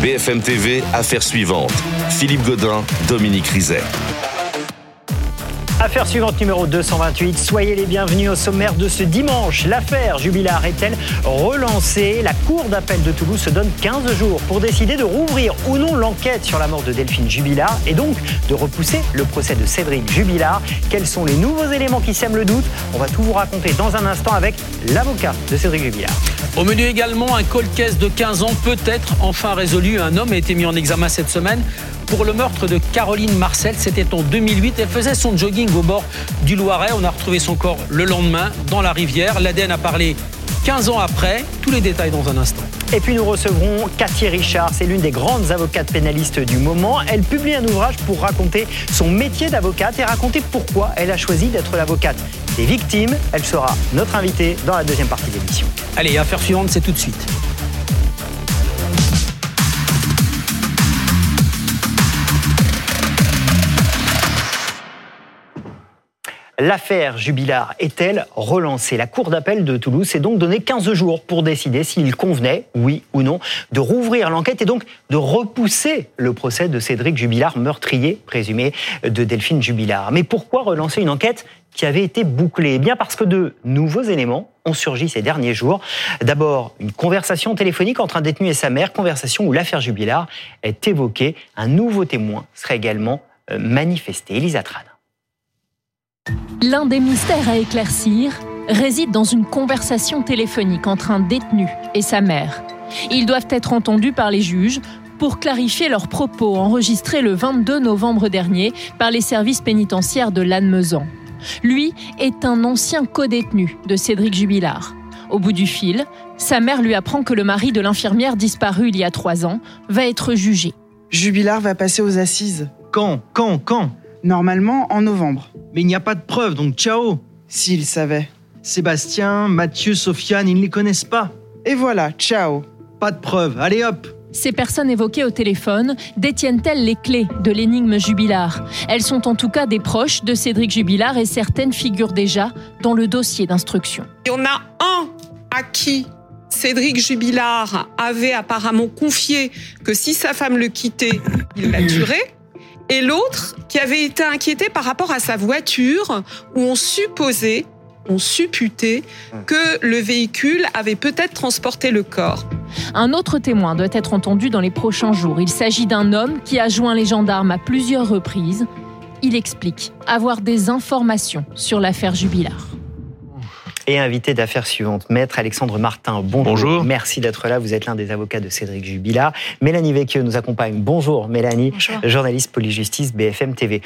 BFM TV, affaire suivante. Philippe Godin, Dominique Rizet. Affaire suivante numéro 228. Soyez les bienvenus au sommaire de ce dimanche. L'affaire Jubilard est-elle relancée? La Cour d'appel de Toulouse se donne 15 jours pour décider de rouvrir ou non l'enquête sur la mort de Delphine Jubilard et donc de repousser le procès de Cédric Jubilard. Quels sont les nouveaux éléments qui sèment le doute? On va tout vous raconter dans un instant avec l'avocat de Cédric Jubilard. Au menu également, un cold case de 15 ans peut-être enfin résolu. Un homme a été mis en examen cette semaine pour le meurtre de Caroline Marcel. C'était en 2008. Elle faisait son jogging au bord du Loiret. On a retrouvé son corps le lendemain dans la rivière. L'ADN a parlé 15 ans après. Tous les détails dans un instant. Et puis nous recevrons Cathy Richard, c'est l'une des grandes avocates pénalistes du moment. Elle publie un ouvrage pour raconter son métier d'avocate et raconter pourquoi elle a choisi d'être l'avocate des victimes. Elle sera notre invitée dans la deuxième partie de l'émission. Allez, affaire suivante, c'est tout de suite. L'affaire Jubilard est-elle relancée? La Cour d'appel de Toulouse s'est donc donné 15 jours pour décider s'il convenait, oui ou non, de rouvrir l'enquête et donc de repousser le procès de Cédric Jubilard, meurtrier présumé de Delphine Jubilard. Mais pourquoi relancer une enquête qui avait été bouclée? Eh bien parce que de nouveaux éléments ont surgi ces derniers jours. D'abord, une conversation téléphonique entre un détenu et sa mère, conversation où l'affaire Jubilard est évoquée. Un nouveau témoin serait également euh, manifesté. Elisa Tran. L'un des mystères à éclaircir réside dans une conversation téléphonique entre un détenu et sa mère. Ils doivent être entendus par les juges pour clarifier leurs propos enregistrés le 22 novembre dernier par les services pénitentiaires de Lannemezan. Lui est un ancien codétenu de Cédric Jubilard. Au bout du fil, sa mère lui apprend que le mari de l'infirmière disparue il y a trois ans va être jugé. Jubilard va passer aux assises. Quand? Quand? Quand? Normalement en novembre. Mais il n'y a pas de preuves, donc ciao S'il savait. Sébastien, Mathieu, Sofiane, ils ne les connaissent pas. Et voilà, ciao Pas de preuves, allez hop Ces personnes évoquées au téléphone détiennent-elles les clés de l'énigme Jubilard? Elles sont en tout cas des proches de Cédric Jubilard et certaines figurent déjà dans le dossier d'instruction. Il y en a un à qui Cédric Jubilard avait apparemment confié que si sa femme le quittait, il la tuerait et l'autre qui avait été inquiété par rapport à sa voiture où on supposait, on supputait que le véhicule avait peut-être transporté le corps. Un autre témoin doit être entendu dans les prochains jours. Il s'agit d'un homme qui a joint les gendarmes à plusieurs reprises. Il explique avoir des informations sur l'affaire Jubilard et invité d'affaires suivantes. Maître Alexandre Martin, bonjour. bonjour. Merci d'être là. Vous êtes l'un des avocats de Cédric Jubilard. Mélanie Vecchio nous accompagne. Bonjour Mélanie, bonjour. journaliste Polyjustice BFM TV.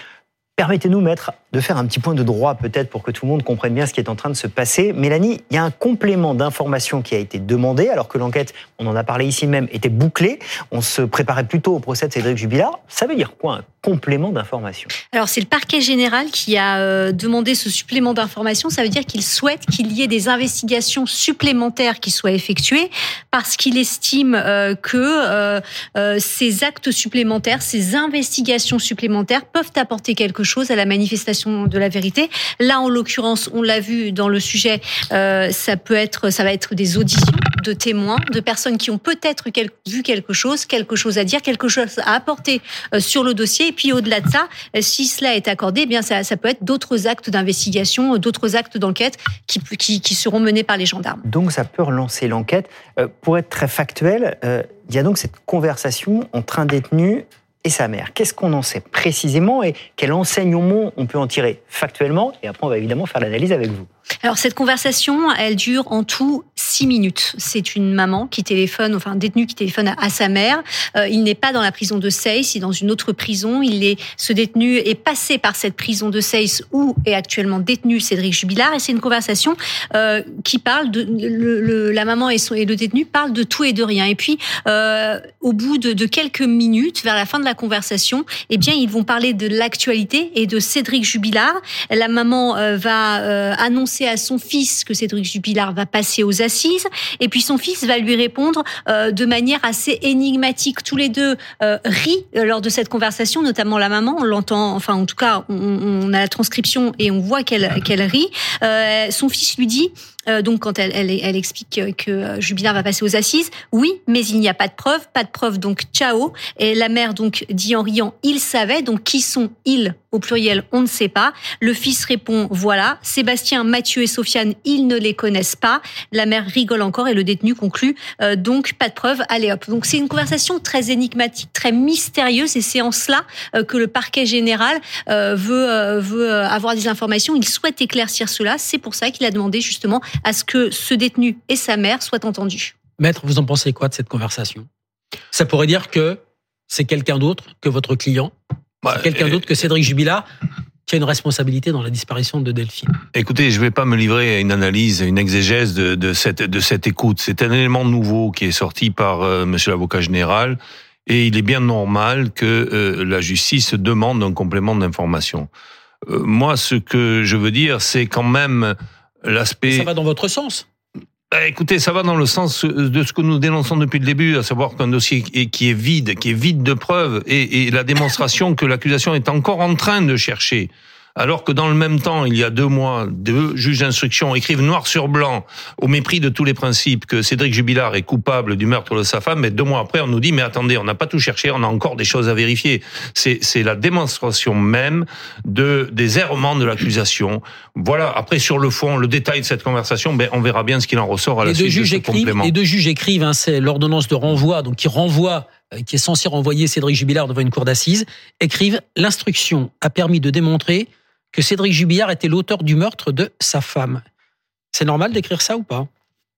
Permettez-nous, maître, de faire un petit point de droit peut-être pour que tout le monde comprenne bien ce qui est en train de se passer. Mélanie, il y a un complément d'information qui a été demandé alors que l'enquête, on en a parlé ici même, était bouclée. On se préparait plutôt au procès de Cédric Jubilard. Ça veut dire quoi un complément d'information? Alors c'est le parquet général qui a euh, demandé ce supplément d'information. Ça veut dire qu'il souhaite qu'il y ait des investigations supplémentaires qui soient effectuées parce qu'il estime euh, que euh, ces actes supplémentaires, ces investigations supplémentaires peuvent apporter quelque chose à la manifestation de la vérité. Là, en l'occurrence, on l'a vu dans le sujet, euh, ça peut être, ça va être des auditions de témoins, de personnes qui ont peut-être vu quelque chose, quelque chose à dire, quelque chose à apporter euh, sur le dossier. Et puis au-delà de ça, euh, si cela est accordé, eh bien ça, peut être d'autres actes d'investigation, d'autres actes d'enquête qui, seront menés par les gendarmes. Donc ça peut relancer l'enquête. Pour être très factuel, il y a donc cette conversation entre un détenu et sa mère. Qu'est-ce qu'on en sait précisément et quel enseignement on peut en tirer factuellement? Et après, on va évidemment faire l'analyse avec vous. Alors cette conversation, elle dure en tout six minutes. C'est une maman qui téléphone, enfin un détenu qui téléphone à, sa mère. Euh, il n'est pas dans la prison de Seyss, il est dans une autre prison. Il est, ce détenu est passé par cette prison de Seyss où est actuellement détenu Cédric Jubilard. Et c'est une conversation euh, qui parle de la maman et, le détenu parlent de tout et de rien. Et puis euh, au bout de, de, quelques minutes, vers la fin de la conversation, eh bien ils vont parler de l'actualité et de Cédric Jubilard. La maman va euh, annoncer à son fils que Cédric Jubilard va passer aux assises, et puis son fils va lui répondre euh, de manière assez énigmatique. Tous les deux euh, rient lors de cette conversation, notamment la maman. On l'entend, enfin en tout cas, on, on, a la transcription et on voit qu'elle qu'elle rit. Euh, son fils lui dit euh, donc quand elle, elle, elle explique que Jubilard va passer aux assises, oui, mais il n'y a pas de preuve, pas de preuve, donc ciao. Et la mère donc dit en riant, il savait, donc qui sont ils au pluriel, on ne sait pas. Le fils répond, voilà. Sébastien, Mathieu et Sofiane, ils ne les connaissent pas. La mère rigole encore et le détenu conclut, euh, donc pas de preuve, allez hop. Donc c'est une conversation très énigmatique, très mystérieuse et c'est en cela euh, que le parquet général euh, veut, veut avoir des informations. Il souhaite éclaircir cela. C'est pour ça qu'il a demandé justement à ce que ce détenu et sa mère soient entendus. Maître, vous en pensez quoi de cette conversation? Ça pourrait dire que c'est quelqu'un d'autre que votre client? Bah, quelqu'un d'autre que Cédric Jubilard qui a une responsabilité dans la disparition de Delphine? Écoutez, je ne vais pas me livrer à une analyse, à une exégèse de, de, cette, de cette écoute. C'est un élément nouveau qui est sorti par euh, Monsieur l'avocat général, et il est bien normal que euh, la justice demande un complément d'information. Euh, moi, ce que je veux dire, c'est quand même l'aspect. Ça va dans votre sens bah, écoutez, ça va dans le sens de ce que nous dénonçons depuis le début, à savoir qu'un dossier qui est vide, qui est vide de preuves, et, et la démonstration que l'accusation est encore en train de chercher alors que dans le même temps, il y a deux mois, deux juges d'instruction écrivent noir sur blanc, au mépris de tous les principes, que Cédric Jubilard est coupable du meurtre de sa femme, mais deux mois après, on nous dit, mais attendez, on n'a pas tout cherché, on a encore des choses à vérifier. C'est la démonstration même de des errements de l'accusation. Voilà, après, sur le fond, le détail de cette conversation, ben, on verra bien ce qu'il en ressort à la suite de ce complément. Les deux juges écrivent, hein, c'est l'ordonnance de renvoi, donc qui renvoie euh, qui est censé renvoyer Cédric Jubilard devant une cour d'assises, écrivent l'instruction a permis de démontrer que Cédric Jubillard était l'auteur du meurtre de sa femme. C'est normal d'écrire ça ou pas?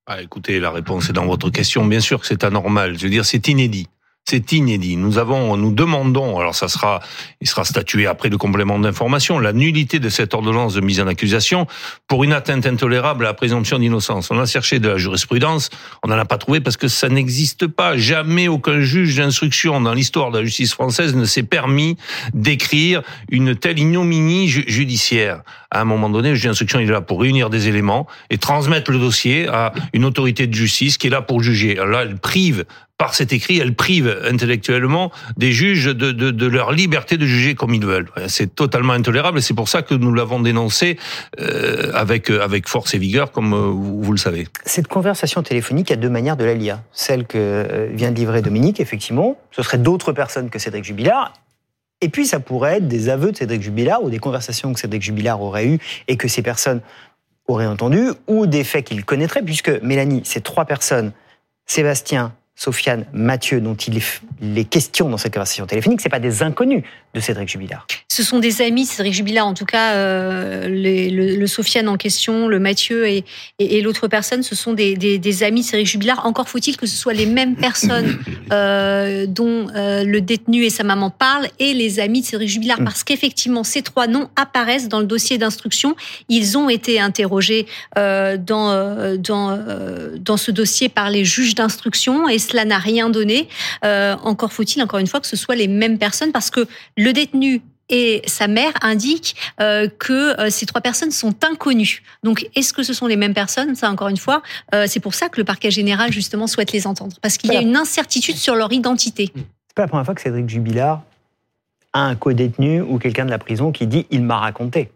Ah, Écoutez, la réponse est dans votre question. Bien sûr que c'est anormal. Je veux dire, c'est inédit. C'est inédit. Nous avons, nous demandons, alors ça sera, il sera statué après le complément d'information, la nullité de cette ordonnance de mise en accusation pour une atteinte intolérable à la présomption d'innocence. On a cherché de la jurisprudence, on n'en a pas trouvé parce que ça n'existe pas. Jamais aucun juge d'instruction dans l'histoire de la justice française ne s'est permis d'écrire une telle ignominie judiciaire. À un moment donné, le juge d'instruction est là pour réunir des éléments et transmettre le dossier à une autorité de justice qui est là pour juger. Alors là, elle prive par cet écrit, elle prive intellectuellement des juges de, de, de, leur liberté de juger comme ils veulent. C'est totalement intolérable et c'est pour ça que nous l'avons dénoncé euh, avec, avec force et vigueur, comme euh, vous, le savez. Cette conversation téléphonique a deux manières de la lire. Celle que euh, vient de livrer Dominique, effectivement, ce serait d'autres personnes que Cédric Jubilard. Et puis ça pourrait être des aveux de Cédric Jubilard ou des conversations que Cédric Jubilard aurait eues et que ces personnes auraient entendues ou des faits qu'il connaîtrait, puisque Mélanie, ces trois personnes, Sébastien, Sofiane, Mathieu, dont il est question dans cette conversation téléphonique, c'est pas des inconnus de Cédric Jubilard. Ce sont des amis de Cédric Jubilard, en tout cas euh, le, Sofiane en question, le Mathieu et, et, l'autre personne, ce sont des, des, amis de Cédric Jubilard. Encore faut-il que ce soit les mêmes personnes euh, dont euh, le détenu et sa maman parlent et les amis de Cédric Jubilard, parce qu'effectivement ces trois noms apparaissent dans le dossier d'instruction. Ils ont été interrogés dans dans dans ce dossier par les juges d'instruction et cela n'a rien donné. Encore faut-il, encore une fois, que ce soit les mêmes personnes, parce que le détenu et sa mère indiquent euh, que euh, ces trois personnes sont inconnues. Donc, est-ce que ce sont les mêmes personnes? Ça, encore une fois, c'est pour ça que le parquet général, justement, souhaite les entendre. Parce qu'il y a une incertitude sur leur identité. C'est pas la première fois que Cédric Jubilard a un co-détenu ou quelqu'un de la prison qui dit « il m'a raconté ».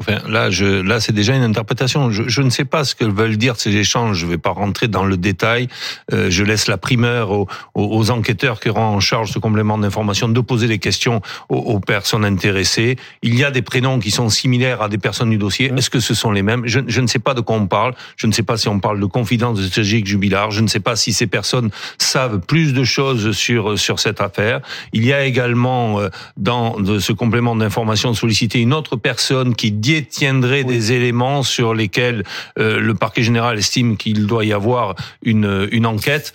Enfin, là, je, là, c'est déjà une interprétation. Je, je, ne sais pas ce que veulent dire ces échanges. Je ne vais pas rentrer dans le détail. Euh, je laisse la primeur aux, aux, enquêteurs qui auront en charge ce complément d'information de poser des questions aux, aux, personnes intéressées. Il y a des prénoms qui sont similaires à des personnes du dossier. Est-ce que ce sont les mêmes? Je, je, ne sais pas de quoi on parle. Je ne sais pas si on parle de confidence de Cédric Jubilard. Je ne sais pas si ces personnes savent plus de choses sur sur cette affaire. Il y a également euh, dans ce complément d'information sollicité une autre personne qui détiendrait des éléments sur lesquels euh, le parquet général estime qu'il doit y avoir une, une enquête.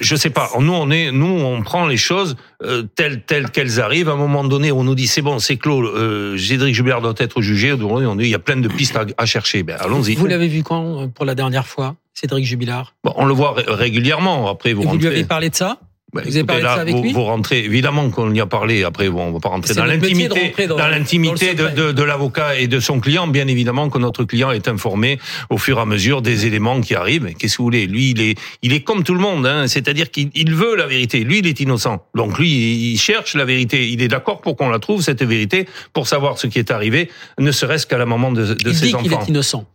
Je sais pas. Nous, on est, nous, on prend les choses euh, telles telles qu'elles arrivent. À un moment donné, on nous dit c'est bon, c'est clos. Euh, Cédric Jubert doit être jugé. On dit il y a plein de pistes à, chercher. Ben, allons-y. Vous l'avez vu quand pour la dernière fois, Cédric Jubilard? Bon, On le voit régulièrement. Après, vous, Et vous lui avez parlé de ça? Bah, vous avez parlé ça avec lui vous rentrez, évidemment qu'on y a parlé. Après, bon, on va pas rentrer dans l'intimité, dans, l'intimité de, de, de l'avocat et de son client. Bien évidemment que notre client est informé au fur et à mesure des éléments qui arrivent. Qu'est-ce que vous voulez? Lui, il est, il est comme tout le monde. Hein. C'est-à-dire qu'il veut la vérité. Lui, il est innocent. Donc lui, il cherche la vérité. Il est d'accord pour qu'on la trouve cette vérité, pour savoir ce qui est arrivé, ne serait-ce qu'à la maman de, de il ses dit enfants. Il est innocent.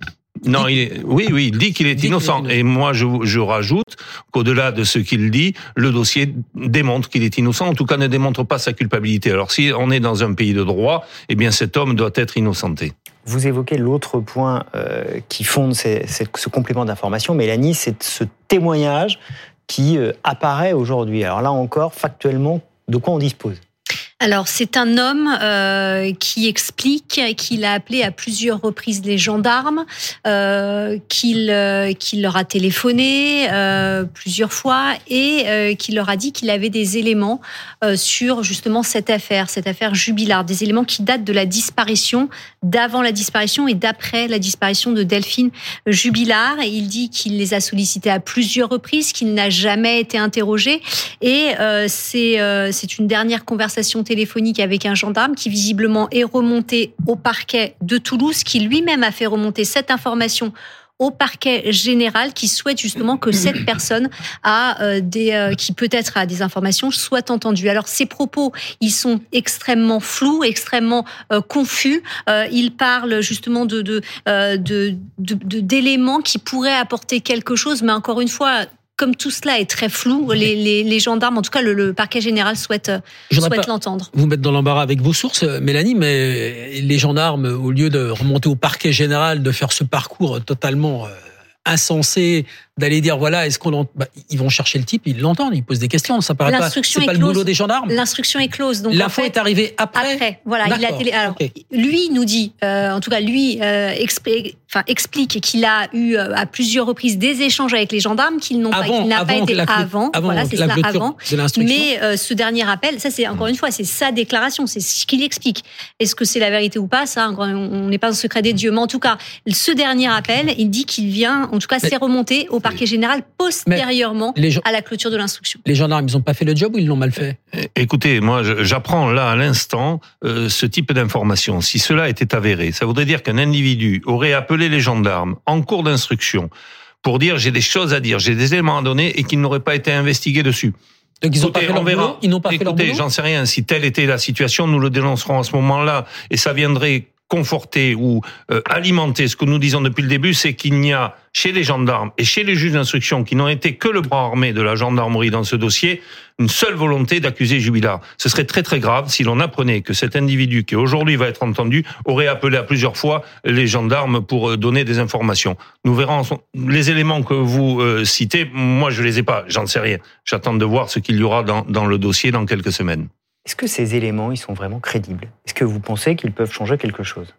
Non, il est, oui, oui, il dit qu'il est, dit qu'il est innocent. innocent. Et moi, je, je rajoute qu'au-delà de ce qu'il dit, le dossier démontre qu'il est innocent. En tout cas, ne démontre pas sa culpabilité. Alors, si on est dans un pays de droit, eh bien, cet homme doit être innocenté. Vous évoquez l'autre point euh, qui fonde ces- ces- ce complément d'information, Mélanie, c'est ce témoignage qui euh, apparaît aujourd'hui. Alors là encore, factuellement, de quoi on dispose? Alors, c'est un homme euh, qui explique qu'il a appelé à plusieurs reprises les gendarmes, euh, qu'il euh, qu'il leur a téléphoné plusieurs fois et qu'il leur a dit qu'il avait des éléments sur justement cette affaire, cette affaire Jubilard, des éléments qui datent de la disparition, d'avant la disparition et d'après la disparition de Delphine Jubilard. Il dit qu'il les a sollicités à plusieurs reprises, qu'il n'a jamais été interrogé et c'est c'est une dernière conversation téléphonique avec un gendarme qui visiblement est remonté au parquet de Toulouse, qui lui-même a fait remonter cette information au parquet général qui souhaite justement que cette personne a euh, des euh, qui peut-être a des informations soit entendue. Alors ces propos, ils sont extrêmement flous, extrêmement euh, confus. Il parle justement de- de- d'éléments qui pourraient apporter quelque chose, mais encore une fois. Comme tout cela est très flou, les, les, les gendarmes, en tout cas le, le parquet général souhaite, euh, souhaite l'entendre. vous mettre dans l'embarras avec vos sources, euh, Mélanie, mais les gendarmes, au lieu de remonter au parquet général, de faire ce parcours totalement euh, insensé, d'aller dire voilà, est-ce qu'on bah, ils vont chercher le type, ils l'entendent, ils posent des questions, ça paraît pas, L'instruction c'est est pas le boulot des gendarmes. L'instruction est close, donc en L'info fait, est arrivée après. Après, voilà, il a télé. Alors, lui nous dit, euh, en tout cas, lui euh, enfin, explique qu'il a eu euh, à plusieurs reprises des échanges avec les gendarmes, qu'il n'ont pas, qu'il n'a pas été la avant. avant voilà, c'est la cela, avant. de. Mais ce dernier appel, ça c'est encore une fois, c'est sa déclaration, c'est ce qu'il explique. Est-ce que c'est la vérité ou pas? Ça, on n'est pas le secret des dieux. Mais en tout cas, ce dernier appel, il dit qu'il vient, en tout cas, c'est remonté au parquet général postérieurement les, gens- à la clôture de l'instruction. les gendarmes, ils ont pas fait le job ou ils l'ont mal fait? Écoutez, moi, j'apprends là à l'instant euh, ce type d'information. Si cela était avéré, ça voudrait dire qu'un individu aurait appelé les gendarmes en cours d'instruction pour dire j'ai des choses à dire, j'ai des éléments à donner et qu'il n'aurait pas été investigué dessus. Donc ils n'ont pas Écoutez, fait leur boulot. Ils n'ont pas fait leur Écoutez, boulot? j'en sais rien. Si telle était la situation, nous le dénoncerons à ce moment-là, et ça viendrait conforter ou euh, alimenter ce que nous disons depuis le début, c'est qu'il n'y a chez les gendarmes et chez les juges d'instruction qui n'ont été que le bras armé de la gendarmerie dans ce dossier, une seule volonté d'accuser Jubilard. Ce serait très très grave si l'on apprenait que cet individu qui aujourd'hui va être entendu aurait appelé à plusieurs fois les gendarmes pour euh, donner des informations. Nous verrons les éléments que vous euh, citez. Moi, je les ai pas. J'en sais rien. J'attends de voir ce qu'il y aura dans, dans le dossier dans quelques semaines. Est-ce que ces éléments, ils sont vraiment crédibles? Est-ce que vous pensez qu'ils peuvent changer quelque chose?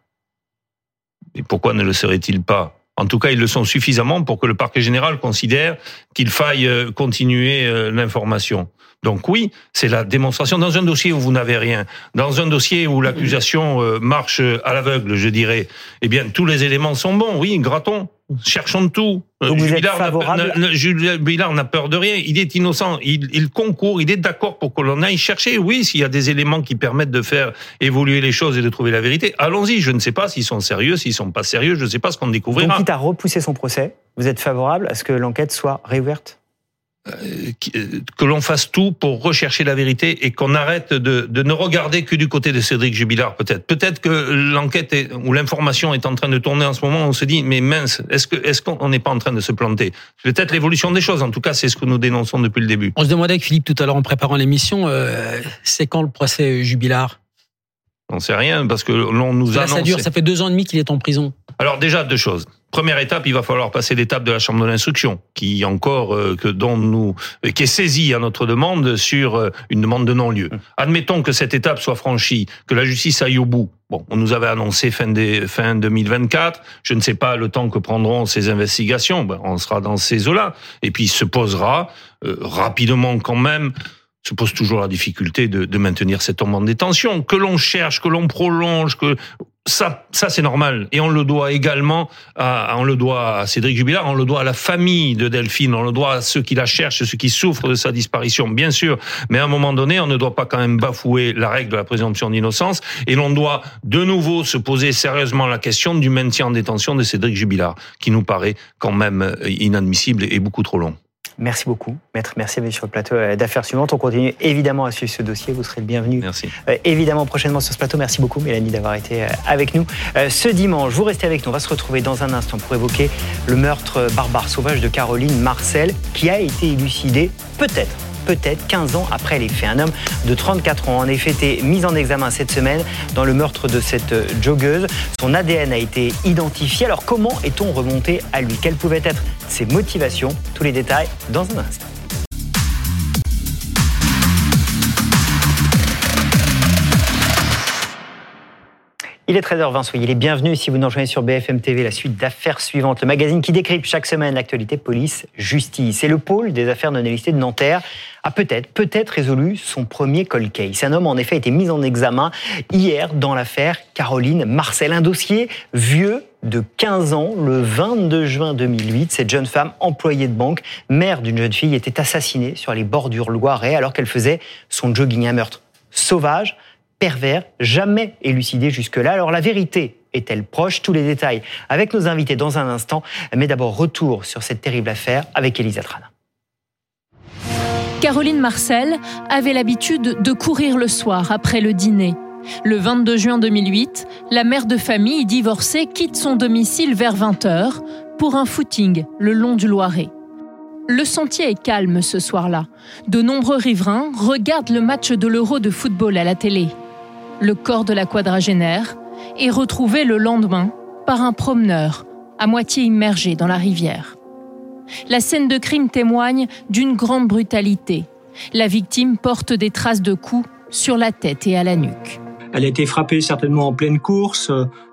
Et pourquoi ne le serait-il pas? En tout cas, ils le sont suffisamment pour que le parquet général considère qu'il faille euh, continuer euh, l'information. Donc oui, c'est la démonstration dans un dossier où vous n'avez rien, dans un dossier où l'accusation euh, marche à l'aveugle, je dirais. Eh bien, tous les éléments sont bons. Oui, grattons, cherchons de tout. Euh, Donc vous êtes Jubilard n'a- favorable peur de rien. Il est innocent. Il, il concourt. Il est d'accord pour que l'on aille chercher. Oui, s'il y a des éléments qui permettent de faire évoluer les choses et de trouver la vérité, allons-y. Je ne sais pas s'ils sont sérieux, s'ils sont pas sérieux. Je ne sais pas ce qu'on Donc, découvrira. quitte à repousser son procès, vous êtes favorable à ce que l'enquête soit réouverte? Que l'on fasse tout pour rechercher la vérité et qu'on arrête de, de ne regarder que du côté de Cédric Jubilard, peut-être. Peut-être que l'enquête ou l'information est en train de tourner en ce moment. On se dit, mais mince, est-ce que est-ce qu'on n'est pas en train de se planter? Peut-être l'évolution des choses. En tout cas, c'est ce que nous dénonçons depuis le début. On se demandait avec Philippe tout à l'heure en préparant l'émission, euh, c'est quand le procès Jubilard? On sait rien parce que l'on nous Là, ça dure, ça fait deux ans et demi qu'il est en prison. Alors déjà deux choses. Première étape, il va falloir passer l'étape de la chambre de l'instruction, qui encore euh, que dont nous euh, qui est saisie à notre demande sur euh, une demande de non-lieu. Admettons que cette étape soit franchie, que la justice aille au bout. Bon, on nous avait annoncé fin des fin 2024. Je ne sais pas le temps que prendront ces investigations. Ben, on sera dans ces eaux-là. Et puis il se posera euh, rapidement quand même se pose toujours la difficulté de, de maintenir cet homme en détention. Que l'on cherche, que l'on prolonge, que ça, ça c'est normal. Et on le doit également, à, on le doit à Cédric Jubilard, on le doit à la famille de Delphine, on le doit à ceux qui la cherchent, ceux qui souffrent de sa disparition, bien sûr. Mais à un moment donné, on ne doit pas quand même bafouer la règle de la présomption d'innocence. Et l'on doit de nouveau se poser sérieusement la question du maintien en détention de Cédric Jubilard, qui nous paraît quand même inadmissible et beaucoup trop long. Merci beaucoup, maître. Merci d'être sur le plateau euh, d'affaires suivantes. On continue évidemment à suivre ce dossier. Vous serez le bienvenu. Merci. Euh, évidemment, prochainement sur ce plateau. Merci beaucoup, Mélanie, d'avoir été euh, avec nous. Ce dimanche, vous restez avec nous. On va se retrouver dans un instant pour évoquer le meurtre barbare sauvage de Caroline Marcel, qui a été élucidé, peut-être, peut-être 15 ans après les faits. Un homme de 34 ans, en effet, été mis en examen cette semaine dans le meurtre de cette euh, joggeuse. Son ADN a été identifié. Alors, comment est-on remonté à lui? Quelles pouvaient être ses motivations? Tous les détails dans un instant. Il est 13h20, soyez les bienvenus si vous nous rejoignez sur BFM TV, la suite d'affaires suivantes, le magazine qui décrypte chaque semaine l'actualité police-justice. Et le pôle des affaires non élistées de Nanterre a peut-être, peut-être résolu son premier cold case. Un homme, en effet, a été mis en examen hier dans l'affaire Caroline Marcel. Un dossier vieux de 15 ans, le 22 juin 2008. Cette jeune femme, employée de banque, mère d'une jeune fille, était assassinée sur les bordures Loiret alors qu'elle faisait son jogging. Un meurtre sauvage, pervers, jamais élucidé jusque-là. Alors la vérité est-elle proche? Tous les détails avec nos invités dans un instant. Mais d'abord, retour sur cette terrible affaire avec Elisa Trana. Caroline Marcel avait l'habitude de courir le soir après le dîner. Le 22 juin 2008, la mère de famille divorcée quitte son domicile vers 20h pour un footing le long du Loiret. Le sentier est calme ce soir-là. De nombreux riverains regardent le match de l'Euro de football à la télé. Le corps de la quadragénaire est retrouvé le lendemain par un promeneur, à moitié immergé dans la rivière. La scène de crime témoigne d'une grande brutalité. La victime porte des traces de coups sur la tête et à la nuque. Elle a été frappée certainement en pleine course,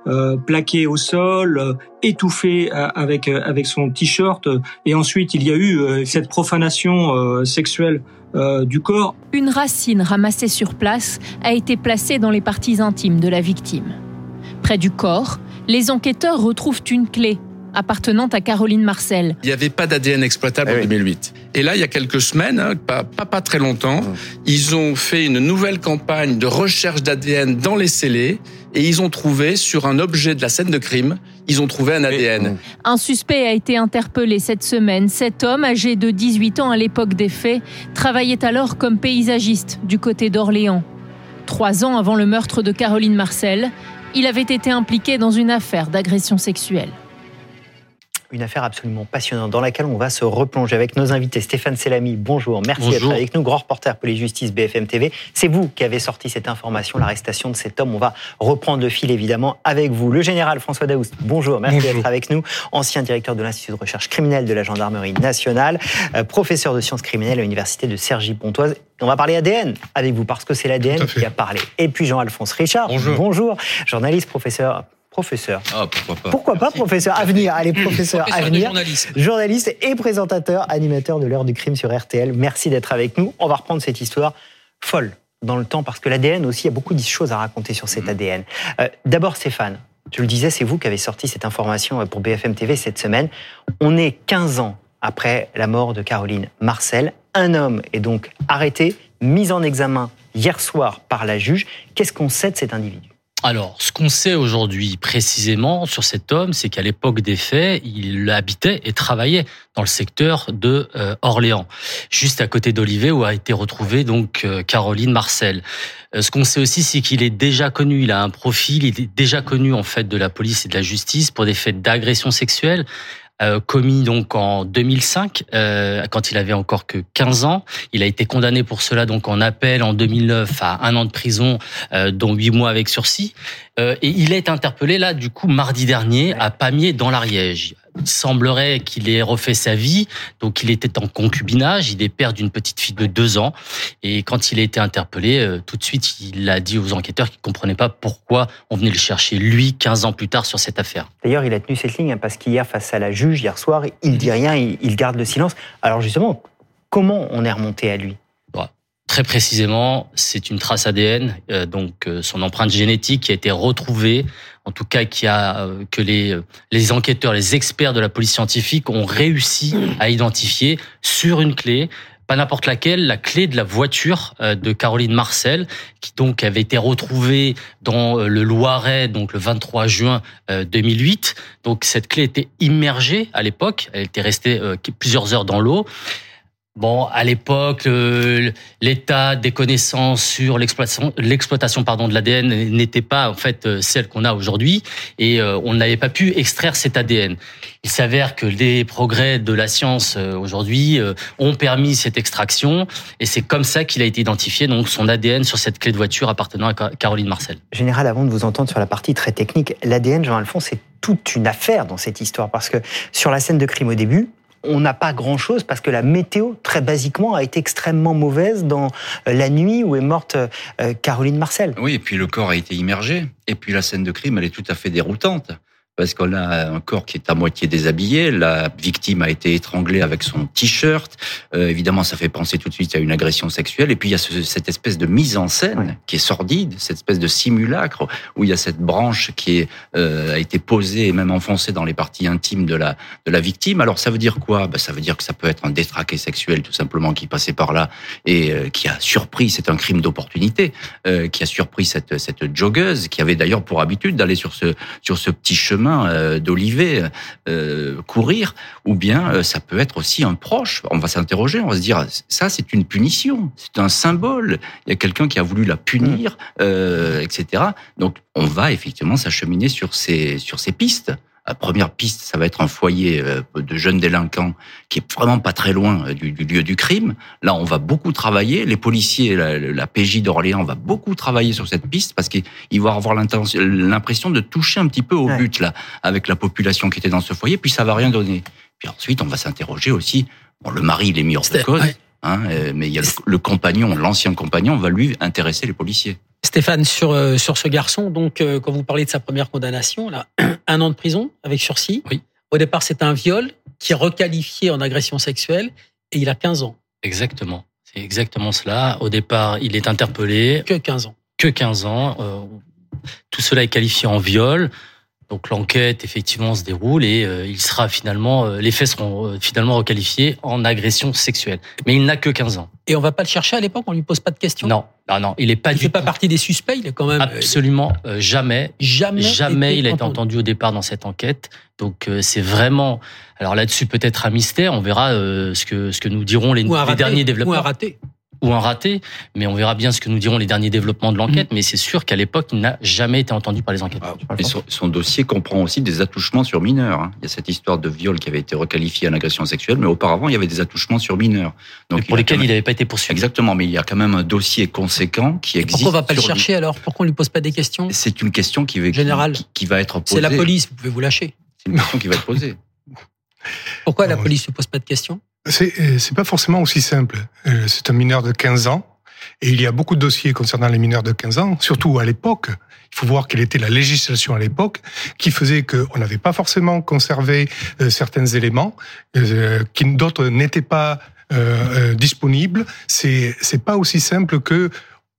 euh, plaquée au sol, euh, étouffée euh, avec avec son t-shirt. Et ensuite, il y a eu cette profanation sexuelle euh, du corps. Une racine ramassée sur place a été placée dans les parties intimes de la victime. Près du corps, les enquêteurs retrouvent une clé appartenant à Caroline Marcel. Il n'y avait pas d'ADN exploitable Ah en oui. 2008. Et là, il y a quelques semaines, hein, pas, pas, pas très longtemps, ils ont fait une nouvelle campagne de recherche d'ADN dans les scellés et ils ont trouvé sur un objet de la scène de crime, ils ont trouvé un ADN. Un suspect a été interpellé cette semaine. Cet homme, âgé de 18 ans à l'époque des faits, travaillait alors comme paysagiste du côté d'Orléans. Trois ans avant le meurtre de Caroline Marcel, il avait été impliqué dans une affaire d'agression sexuelle. Une affaire absolument passionnante dans laquelle on va se replonger avec nos invités. Stéphane Selami, bonjour. Merci d'être Bonjour. avec nous, grand reporter police-justice BFM TV. C'est vous qui avez sorti cette information, l'arrestation de cet homme. On va reprendre le fil évidemment avec vous. Le général François Daoust, bonjour. Merci Bonjour. d'être avec nous. Ancien directeur de l'Institut de recherche criminelle de la gendarmerie nationale, euh, professeur de sciences criminelles à l'université de Cergy-Pontoise. On va parler ADN avec vous parce que c'est l'ADN qui a parlé. Et puis Jean-Alphonse Richard, Bonjour. journaliste, professeur. Professeur. Ah, pourquoi pas. Pourquoi pas professeur à venir Allez, professeur, à Professeur venir. journalisme. Journaliste et présentateur, animateur de l'heure du crime sur RTL. Merci d'être avec nous. On va reprendre cette histoire folle dans le temps parce que l'ADN aussi, il y a beaucoup de choses à raconter sur cet ADN. Euh, D'abord, Stéphane, je le disais, c'est vous qui avez sorti cette information euh, pour BFM TV cette semaine. On est 15 ans après la mort de Caroline Marcel. Un homme est donc arrêté, mis en examen hier soir par la juge. Qu'est-ce qu'on sait de cet individu? Alors, ce qu'on sait aujourd'hui précisément sur cet homme, c'est qu'à l'époque des faits, il habitait et travaillait dans le secteur de euh, Orléans, juste à côté d'Olivet où a été retrouvée donc euh, Caroline Marcel. Euh, ce qu'on sait aussi, c'est qu'il est déjà connu, il a un profil, il est déjà connu en fait de la police et de la justice pour des faits d'agression sexuelle. Euh, commis donc en 2005 euh, quand il avait encore que 15 ans. Il a été condamné pour cela donc en appel en 2009 à un an de prison euh, dont huit mois avec sursis. Euh, et il est interpellé là, du coup, mardi dernier, à Pamiers, dans l'Ariège. Il semblerait qu'il ait refait sa vie, donc il était en concubinage, il est père d'une petite fille de deux ans, et quand il a été interpellé, euh, tout de suite, il a dit aux enquêteurs qu'il comprenait pas pourquoi on venait le chercher, lui, 15 ans plus tard, sur cette affaire. D'ailleurs, il a tenu cette ligne hein, parce qu'hier, face à la juge, hier soir, il dit rien, il, il garde le silence. Alors justement, comment on est remonté à lui? Très précisément, c'est une trace ADN, euh, donc euh, son empreinte génétique qui a été retrouvée, en tout cas qui a euh, que les euh, les enquêteurs, les experts de la police scientifique ont réussi à identifier sur une clé, pas n'importe laquelle, la clé de la voiture euh, de Caroline Marcel, qui donc avait été retrouvée dans euh, le Loiret, donc le 23 juin euh, 2008. Donc cette clé était immergée à l'époque, elle était restée plusieurs heures dans l'eau. Bon, à l'époque, l'état des connaissances sur l'exploitation, pardon de l'ADN n'était pas en fait euh, celle qu'on a aujourd'hui, et euh, on n'avait pas pu extraire cet ADN. Il s'avère que les progrès de la science euh, aujourd'hui ont permis cette extraction, et c'est comme ça qu'il a été identifié donc son ADN sur cette clé de voiture appartenant à Caroline Marcel. Général, avant de vous entendre sur la partie très technique, l'ADN, Jean-Alphonse, c'est toute une affaire dans cette histoire parce que sur la scène de crime au début, on n'a pas grand-chose parce que la météo, très basiquement, a été extrêmement mauvaise dans euh, la nuit où est morte euh, Caroline Marcel. Oui, et puis le corps a été immergé. Et puis la scène de crime, elle est tout à fait déroutante parce qu'on a un corps qui est à moitié déshabillé. La victime a été étranglée avec son t-shirt. Euh, évidemment, ça fait penser tout de suite à une agression sexuelle. Et puis il y a cette espèce de mise en scène qui est sordide, cette espèce de simulacre où il y a cette branche qui est, euh, a été posée et même enfoncée dans les parties intimes de la de la victime. Alors ça veut dire quoi? Ben, ça veut dire que ça peut être un détraqué sexuel tout simplement qui passait par là et euh, qui a surpris. C'est un crime d'opportunité euh, qui a surpris cette cette joggeuse qui avait d'ailleurs pour habitude d'aller sur ce sur ce petit chemin euh, d'Olivet euh, courir, ou bien euh, ça peut être aussi un proche. On va s'interroger, on va se dire ça c'est une punition, c'est un symbole. Il y a quelqu'un qui a voulu la punir, etc. Donc on va effectivement s'acheminer sur ces sur ces pistes. La première piste, ça va être un foyer euh, de jeunes délinquants qui est vraiment pas très loin euh, du, lieu du crime. Là, on va beaucoup travailler. Les policiers, la, la PJ d'Orléans va beaucoup travailler sur cette piste parce qu'ils vont avoir l'impression de toucher un petit peu au but là avec la population qui était dans ce foyer. Puis ça va rien donner. Puis ensuite, on va s'interroger aussi. Bon, le mari, il est mis hors de cause. Hein, euh, mais il y a le compagnon, l'ancien compagnon, va lui intéresser les policiers. Stéphane, sur, euh, sur ce garçon, donc, euh, quand vous parlez de sa première condamnation, là, un an de prison avec sursis. Oui. Au départ, c'est un viol qui est requalifié en agression sexuelle et il a 15 ans. Exactement. C'est exactement cela. Au départ, il est interpellé. Que 15 ans. Que 15 ans. Euh, tout cela est qualifié en viol. Donc l'enquête effectivement se déroule et euh, il sera finalement euh, les faits seront euh, finalement requalifiés en agression sexuelle. Mais il n'a que 15 ans. Et on va pas le chercher à l'époque, on lui pose pas de questions? Non, non, non, il est pas il du fait pas partie des suspects, il est quand même absolument jamais, jamais, jamais il a été entendu. au départ dans cette enquête. Donc c'est vraiment alors là-dessus peut-être un mystère. On verra ce que ce que nous diront les, les derniers développements. Ou un raté ou un raté, mais on verra bien ce que nous diront les derniers développements de l'enquête. Mm. Mais c'est sûr qu'à l'époque, il n'a jamais été entendu par les enquêteurs. Ah, son, dossier comprend aussi des attouchements sur mineurs. Hein. Il y a cette histoire de viol qui avait été requalifiée en agression sexuelle, mais auparavant, il y avait des attouchements sur mineurs. Donc, pour lesquels il n'avait pas été poursuivi. Exactement, mais il y a quand même un dossier conséquent qui existe. Pourquoi on va pas le chercher alors? Pourquoi on lui pose pas des questions? C'est une question qui va, qui, qui va être posée. C'est la police, vous pouvez vous lâcher. C'est une question qui va être posée. Pourquoi la police ne pose pas de questions? C'est pas forcément aussi simple. Euh, c'est un mineur de 15 ans et il y a beaucoup de dossiers concernant les mineurs de 15 ans, surtout à l'époque. Il faut voir quelle était la législation à l'époque, qui faisait qu'on n'avait pas forcément conservé euh, certains éléments, euh, qui d'autres n'étaient pas euh, disponibles. C'est c'est pas aussi simple que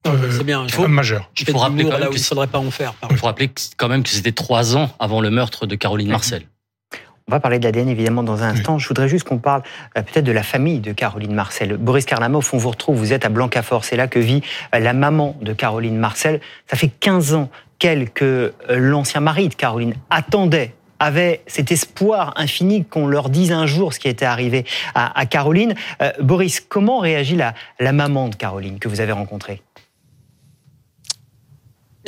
c'est bien. Il faut, majeur. Il faut rappeler quand même qu'il faudrait pas en faire. Il faut rappeler quand même que c'était trois ans avant le meurtre de Caroline Marcel. On va parler de l'ADN évidemment dans un instant. Je voudrais juste qu'on parle euh, peut-être de la famille de Caroline Marcel. Boris Karlamov, on vous retrouve, vous êtes à Blancafort, c'est là que vit euh, la maman de Caroline Marcel. Ça fait 15 ans qu'elle, que euh, l'ancien mari de Caroline attendait avait cet espoir infini qu'on leur dise un jour ce qui était arrivé à, Caroline. Boris, comment réagit la, la maman de Caroline que vous avez rencontrée?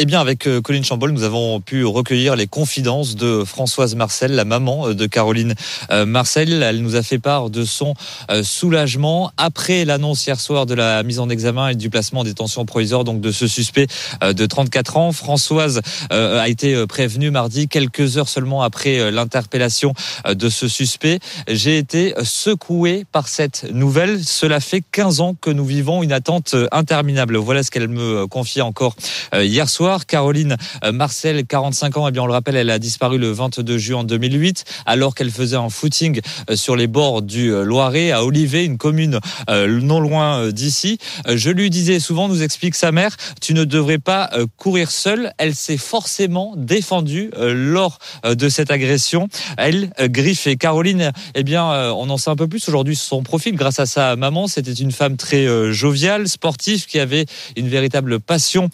Eh bien, avec euh, Colline Chambol, nous avons pu recueillir les confidences de Françoise Marcel, la maman euh, de Caroline euh, Marcel. Elle nous a fait part de son soulagement après l'annonce hier soir de la mise en examen et du placement en détention provisoire donc de ce suspect de 34 ans. Françoise a été prévenue mardi, quelques heures seulement après l'interpellation de ce suspect. J'ai été secoué par cette nouvelle. Cela fait 15 ans que nous vivons une attente interminable. Voilà ce qu'elle me confiait encore hier soir. Caroline euh, Marcel, 45 ans, eh bien on le rappelle, elle a disparu le 22 juin 2008 alors qu'elle faisait un footing euh, sur les bords du euh, Loiret à Olivet, une commune non loin d'ici. Je lui disais souvent, nous explique sa mère, tu ne devrais pas courir seule. Elle s'est forcément défendue lors de cette agression. Elle griffe et Caroline, eh bien, on en sait un peu plus aujourd'hui sur son profil grâce à sa maman. C'était une femme très joviale, sportive, qui avait une véritable passion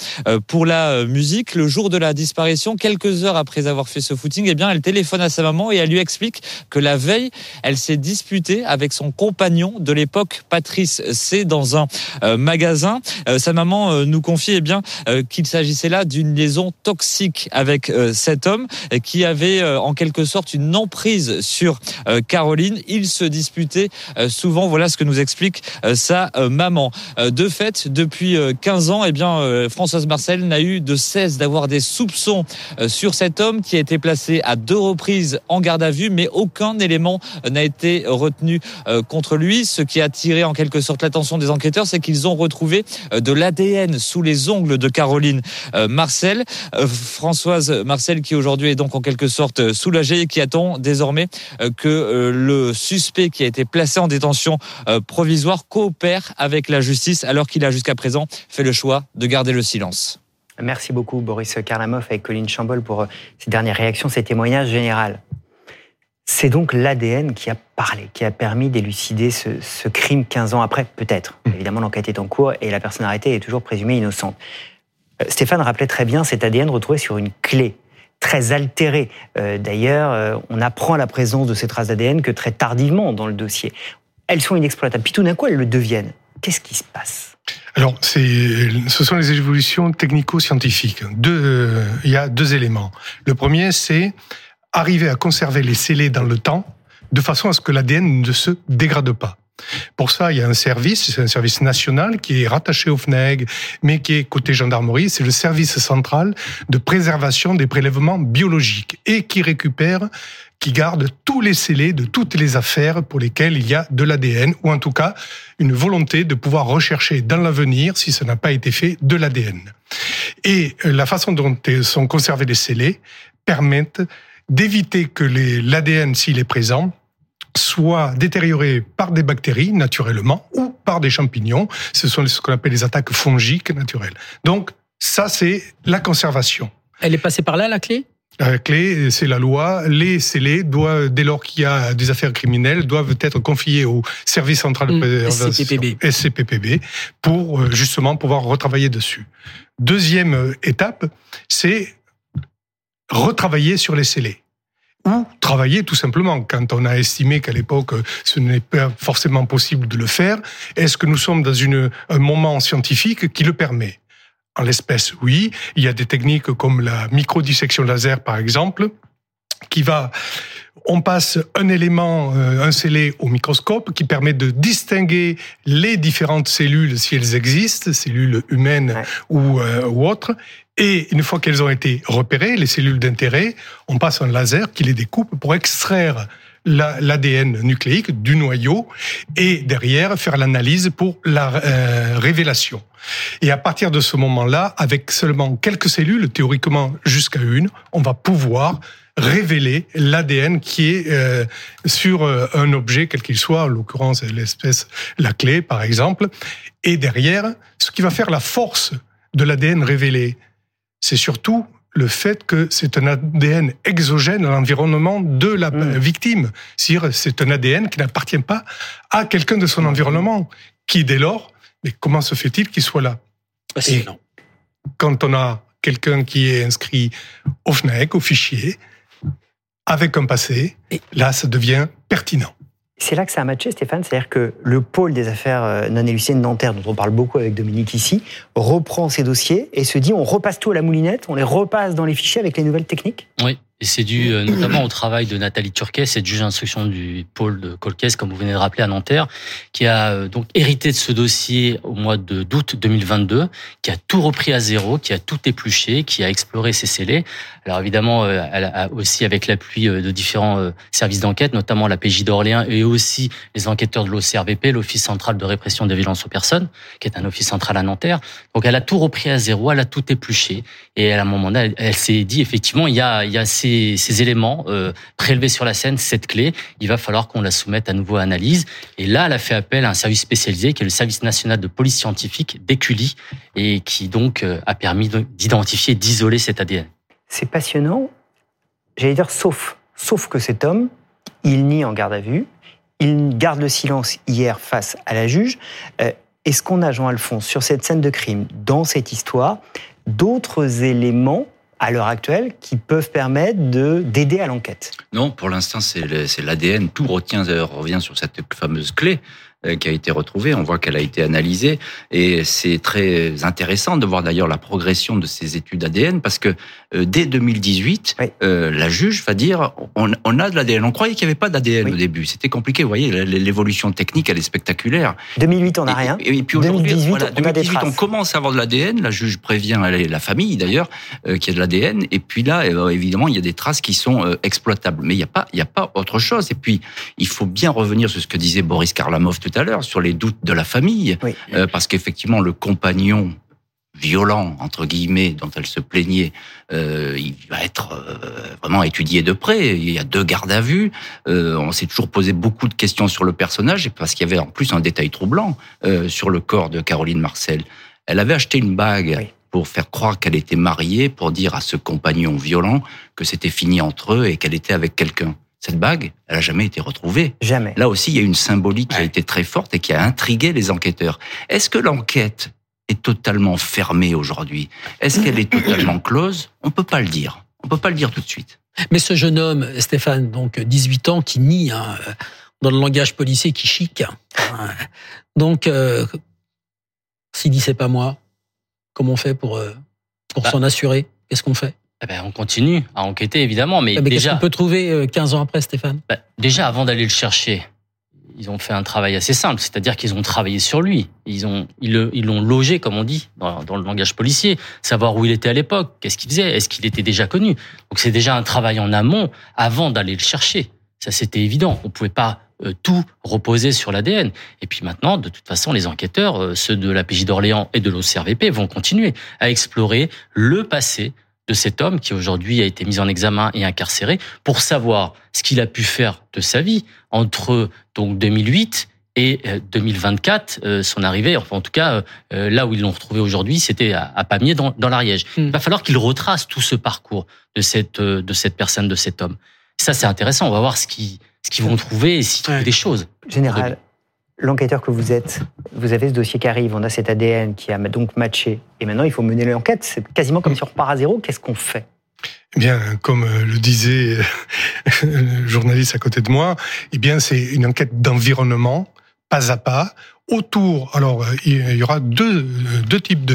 pour la musique. Le jour de la disparition, quelques heures après avoir fait ce footing, eh bien, elle téléphone à sa maman et elle lui explique que la veille, elle s'est disputée avec son compagnon de l'époque, Patrice C, dans un euh, magasin. Euh, sa maman euh, nous confie eh bien euh, qu'il s'agissait là d'une liaison toxique avec euh, cet homme euh, qui avait euh, en quelque sorte une emprise sur euh, Caroline. Ils se disputaient euh, souvent. Voilà ce que nous explique euh, sa euh, maman. Euh, De fait, depuis euh, 15 ans, eh bien, euh, Françoise Marcel n'a eu de cesse d'avoir des soupçons euh, sur cet homme qui a été placé à deux reprises en garde à vue, mais aucun élément n'a été retenu euh, contre lui. Ce qui a attiré en quelque sorte l'attention des enquêteurs, c'est qu'ils ont retrouvé euh, de l'ADN sous les ongles de Caroline Marcel. Françoise Marcel qui aujourd'hui est donc en quelque sorte soulagée et qui attend désormais que le suspect qui a été placé en détention provisoire coopère avec la justice alors qu'il a jusqu'à présent fait le choix de garder le silence. Merci beaucoup, Boris Karlamov, avec Colline Chambol, pour euh, ces dernières réactions, ces témoignages généraux. C'est donc l'ADN qui a parlé, qui a permis d'élucider ce, ce crime 15 ans après, peut-être. Évidemment, l'enquête est en cours et la personne arrêtée est toujours présumée innocente. Euh, Stéphane rappelait très bien cet ADN retrouvé sur une clé très altérée. Euh, D'ailleurs, euh, on apprend la présence de ces traces d'ADN que très tardivement dans le dossier. Elles sont inexploitables. Puis tout d'un coup, elles le deviennent. Qu'est-ce qui se passe? Alors, ce sont les évolutions technico-scientifiques. Euh, il y a deux éléments. Le premier, c'est arriver à conserver les scellés dans le temps de façon à ce que l'ADN ne se dégrade pas. Pour ça, il y a un service, c'est un service national qui est rattaché au FNEG, mais qui est côté gendarmerie, c'est le service central de préservation des prélèvements biologiques et qui récupère, qui garde tous les scellés de toutes les affaires pour lesquelles il y a de l'ADN, ou en tout cas une volonté de pouvoir rechercher dans l'avenir, si ça n'a pas été fait, de l'ADN. Et la façon dont sont conservés les scellés permettent d'éviter que l'ADN, s'il est présent, soit détérioré par des bactéries naturellement ou par des champignons. Ce sont ce qu'on appelle les attaques fongiques naturelles. Donc ça, c'est la conservation. Elle est passée par là, la clé? Clé, c'est la loi. Les scellés doivent, dès lors qu'il y a des affaires criminelles, doivent être confiés au service central de Mmh, préservation, SCPPB. SCPPB, pour euh, justement pouvoir retravailler dessus. Deuxième euh, étape, c'est retravailler sur les scellés ou travailler tout simplement. Quand on a estimé qu'à l'époque euh, ce n'est pas forcément possible de le faire, est-ce que nous sommes dans une, un moment scientifique qui le permet? En l'espèce, oui. Il y a des techniques comme la microdissection laser, par exemple, qui va on passe un élément, euh, un scellé au microscope qui permet de distinguer les différentes cellules si elles existent, cellules humaines ou, euh, ou autres. Et une fois qu'elles ont été repérées, les cellules d'intérêt, on passe un laser qui les découpe pour extraire la- l'ADN nucléique du noyau et derrière faire l'analyse pour la euh, révélation. Et à partir de ce moment-là, avec seulement quelques cellules, théoriquement jusqu'à une, on va pouvoir révéler l'ADN qui est euh, sur euh, un objet, quel qu'il soit, en l'occurrence l'espèce, la clé par exemple. Et derrière, ce qui va faire la force de l'ADN révélé, c'est surtout le fait que c'est un ADN exogène à l'environnement de la victime. C'est-à-dire, c'est un ADN qui n'appartient pas à quelqu'un de son environnement, qui dès lors, mais comment se fait-il qu'il soit là? Et quand on a quelqu'un qui est inscrit au FNAC, au fichier, avec un passé, là, ça devient pertinent. C'est là que ça a matché, Stéphane. C'est-à-dire que le pôle des affaires euh, non élucidées de Nanterre, dont on parle beaucoup avec Dominique ici, reprend ces dossiers et se dit on repasse tout à la moulinette, on les repasse dans les fichiers avec les nouvelles techniques? Oui, et c'est dû euh, notamment au travail de Nathalie Turquet, cette juge d'instruction du pôle de Colcaise, comme vous venez de rappeler à Nanterre, qui a euh, donc hérité de ce dossier au mois de d'août 2022, qui a tout repris à zéro, qui a tout épluché, qui a exploré ses scellés. Alors évidemment, euh, elle a aussi avec l'appui de différents services d'enquête, notamment la PJ d'Orléans et aussi les enquêteurs de l'OCRVP, l'Office central de répression des violences aux personnes, qui est un office central à Nanterre. Donc elle a tout repris à zéro, elle a tout épluché, et à un moment donné, elle, elle s'est dit effectivement, il y a, il y a ces, ces éléments euh, prélevés sur la scène, cette clé, il va falloir qu'on la soumette à nouveau à analyse. Et là, elle a fait appel à un service spécialisé qui est le service national de police scientifique, d'ECULI, et qui donc euh, a permis de- d'identifier, d'isoler cet ADN. C'est passionnant, j'allais dire sauf, sauf que cet homme, il nie en garde à vue, il garde le silence hier face à la juge. Euh, Est-ce qu'on a, Jean-Alphonse, sur cette scène de crime, dans cette histoire, d'autres éléments à l'heure actuelle qui peuvent permettre de d'aider à l'enquête Non, pour l'instant, c'est l'ADN. Tout retient, revient sur cette fameuse clé qui a été retrouvée. On voit qu'elle a été analysée et c'est très intéressant de voir d'ailleurs la progression de ces études ADN parce que euh, dès 2018, euh, la juge va dire on, on a de l'ADN. On croyait qu'il n'y avait pas d'ADN au début. C'était compliqué. Vous voyez, l'évolution technique, elle est spectaculaire. 2008, on n'a rien. Et, puis aujourd'hui, 2018, voilà, 2018 on, commence à avoir de l'ADN. La juge prévient la famille d'ailleurs euh, qu'il y a de l'ADN. Et puis là, évidemment, il y a des traces qui sont exploitables. Mais il n'y a pas, il n'y a pas autre chose. Et puis, il faut bien revenir sur ce que disait Boris Karlamov tout à l'heure sur les doutes de la famille, euh, parce qu'effectivement le compagnon violent entre guillemets dont elle se plaignait, euh, il va être euh, vraiment étudié de près. Il y a deux gardes à vue. on s'est toujours posé beaucoup de questions sur le personnage parce qu'il y avait en plus un détail troublant sur le corps de Caroline Marcel. Elle avait acheté une bague. pour faire croire qu'elle était mariée, pour dire à ce compagnon violent que c'était fini entre eux et qu'elle était avec quelqu'un. Cette bague, elle a jamais été retrouvée. Jamais. Là aussi, il y a une symbolique qui a été très forte et qui a intrigué les enquêteurs. Est-ce que l'enquête est totalement fermée aujourd'hui? Est-ce qu'elle est totalement close? On peut pas le dire. On peut pas le dire tout de suite. Mais ce jeune homme, Stéphane, donc 18 ans, qui nie, hein, dans le langage policier, qui chic. Hein, donc, euh, s'il dit c'est pas moi, comment on fait pour, euh, pour bah. s'en assurer? Qu'est-ce qu'on fait? Eh ben, on continue à enquêter évidemment, mais, ah, mais déjà. on peut trouver 15 euh, ans après, Stéphane? Bah, Déjà, avant d'aller le chercher, ils ont fait un travail assez simple, c'est-à-dire qu'ils ont travaillé sur lui. Ils ont, ils l'ont logé, comme on dit dans, dans, le langage policier, savoir où il était à l'époque, qu'est-ce qu'il faisait, est-ce qu'il était déjà connu. Donc c'est déjà un travail en amont avant d'aller le chercher. Ça, c'était évident. On pouvait pas euh, tout reposer sur l'ADN. Et puis maintenant, de toute façon, les enquêteurs, euh, ceux de la PJ d'Orléans et de l'OCRVP, vont continuer à explorer le passé de cet homme qui aujourd'hui a été mis en examen et incarcéré pour savoir ce qu'il a pu faire de sa vie entre donc 2008 et 2024, euh, euh, son arrivée, enfin en tout cas euh, là où ils l'ont retrouvé aujourd'hui, c'était à, Pamiers dans, dans l'Ariège. Hmm. Il va falloir qu'il retrace tout ce parcours de cette de cette personne, de cet homme. Ça c'est intéressant. On va voir ce qu'ils ce qu'ils vont trouver et s'ils trouvent des choses. Général, l'enquêteur que vous êtes, vous avez ce dossier qui arrive, on a cet ADN qui a donc matché, et maintenant il faut mener l'enquête. C'est quasiment comme si on repart à zéro. Qu'est-ce qu'on fait? Eh bien, comme euh, le disait euh, le journaliste à côté de moi, eh bien, c'est une enquête d'environnement, pas à pas, autour. Alors, euh, il y aura deux, deux types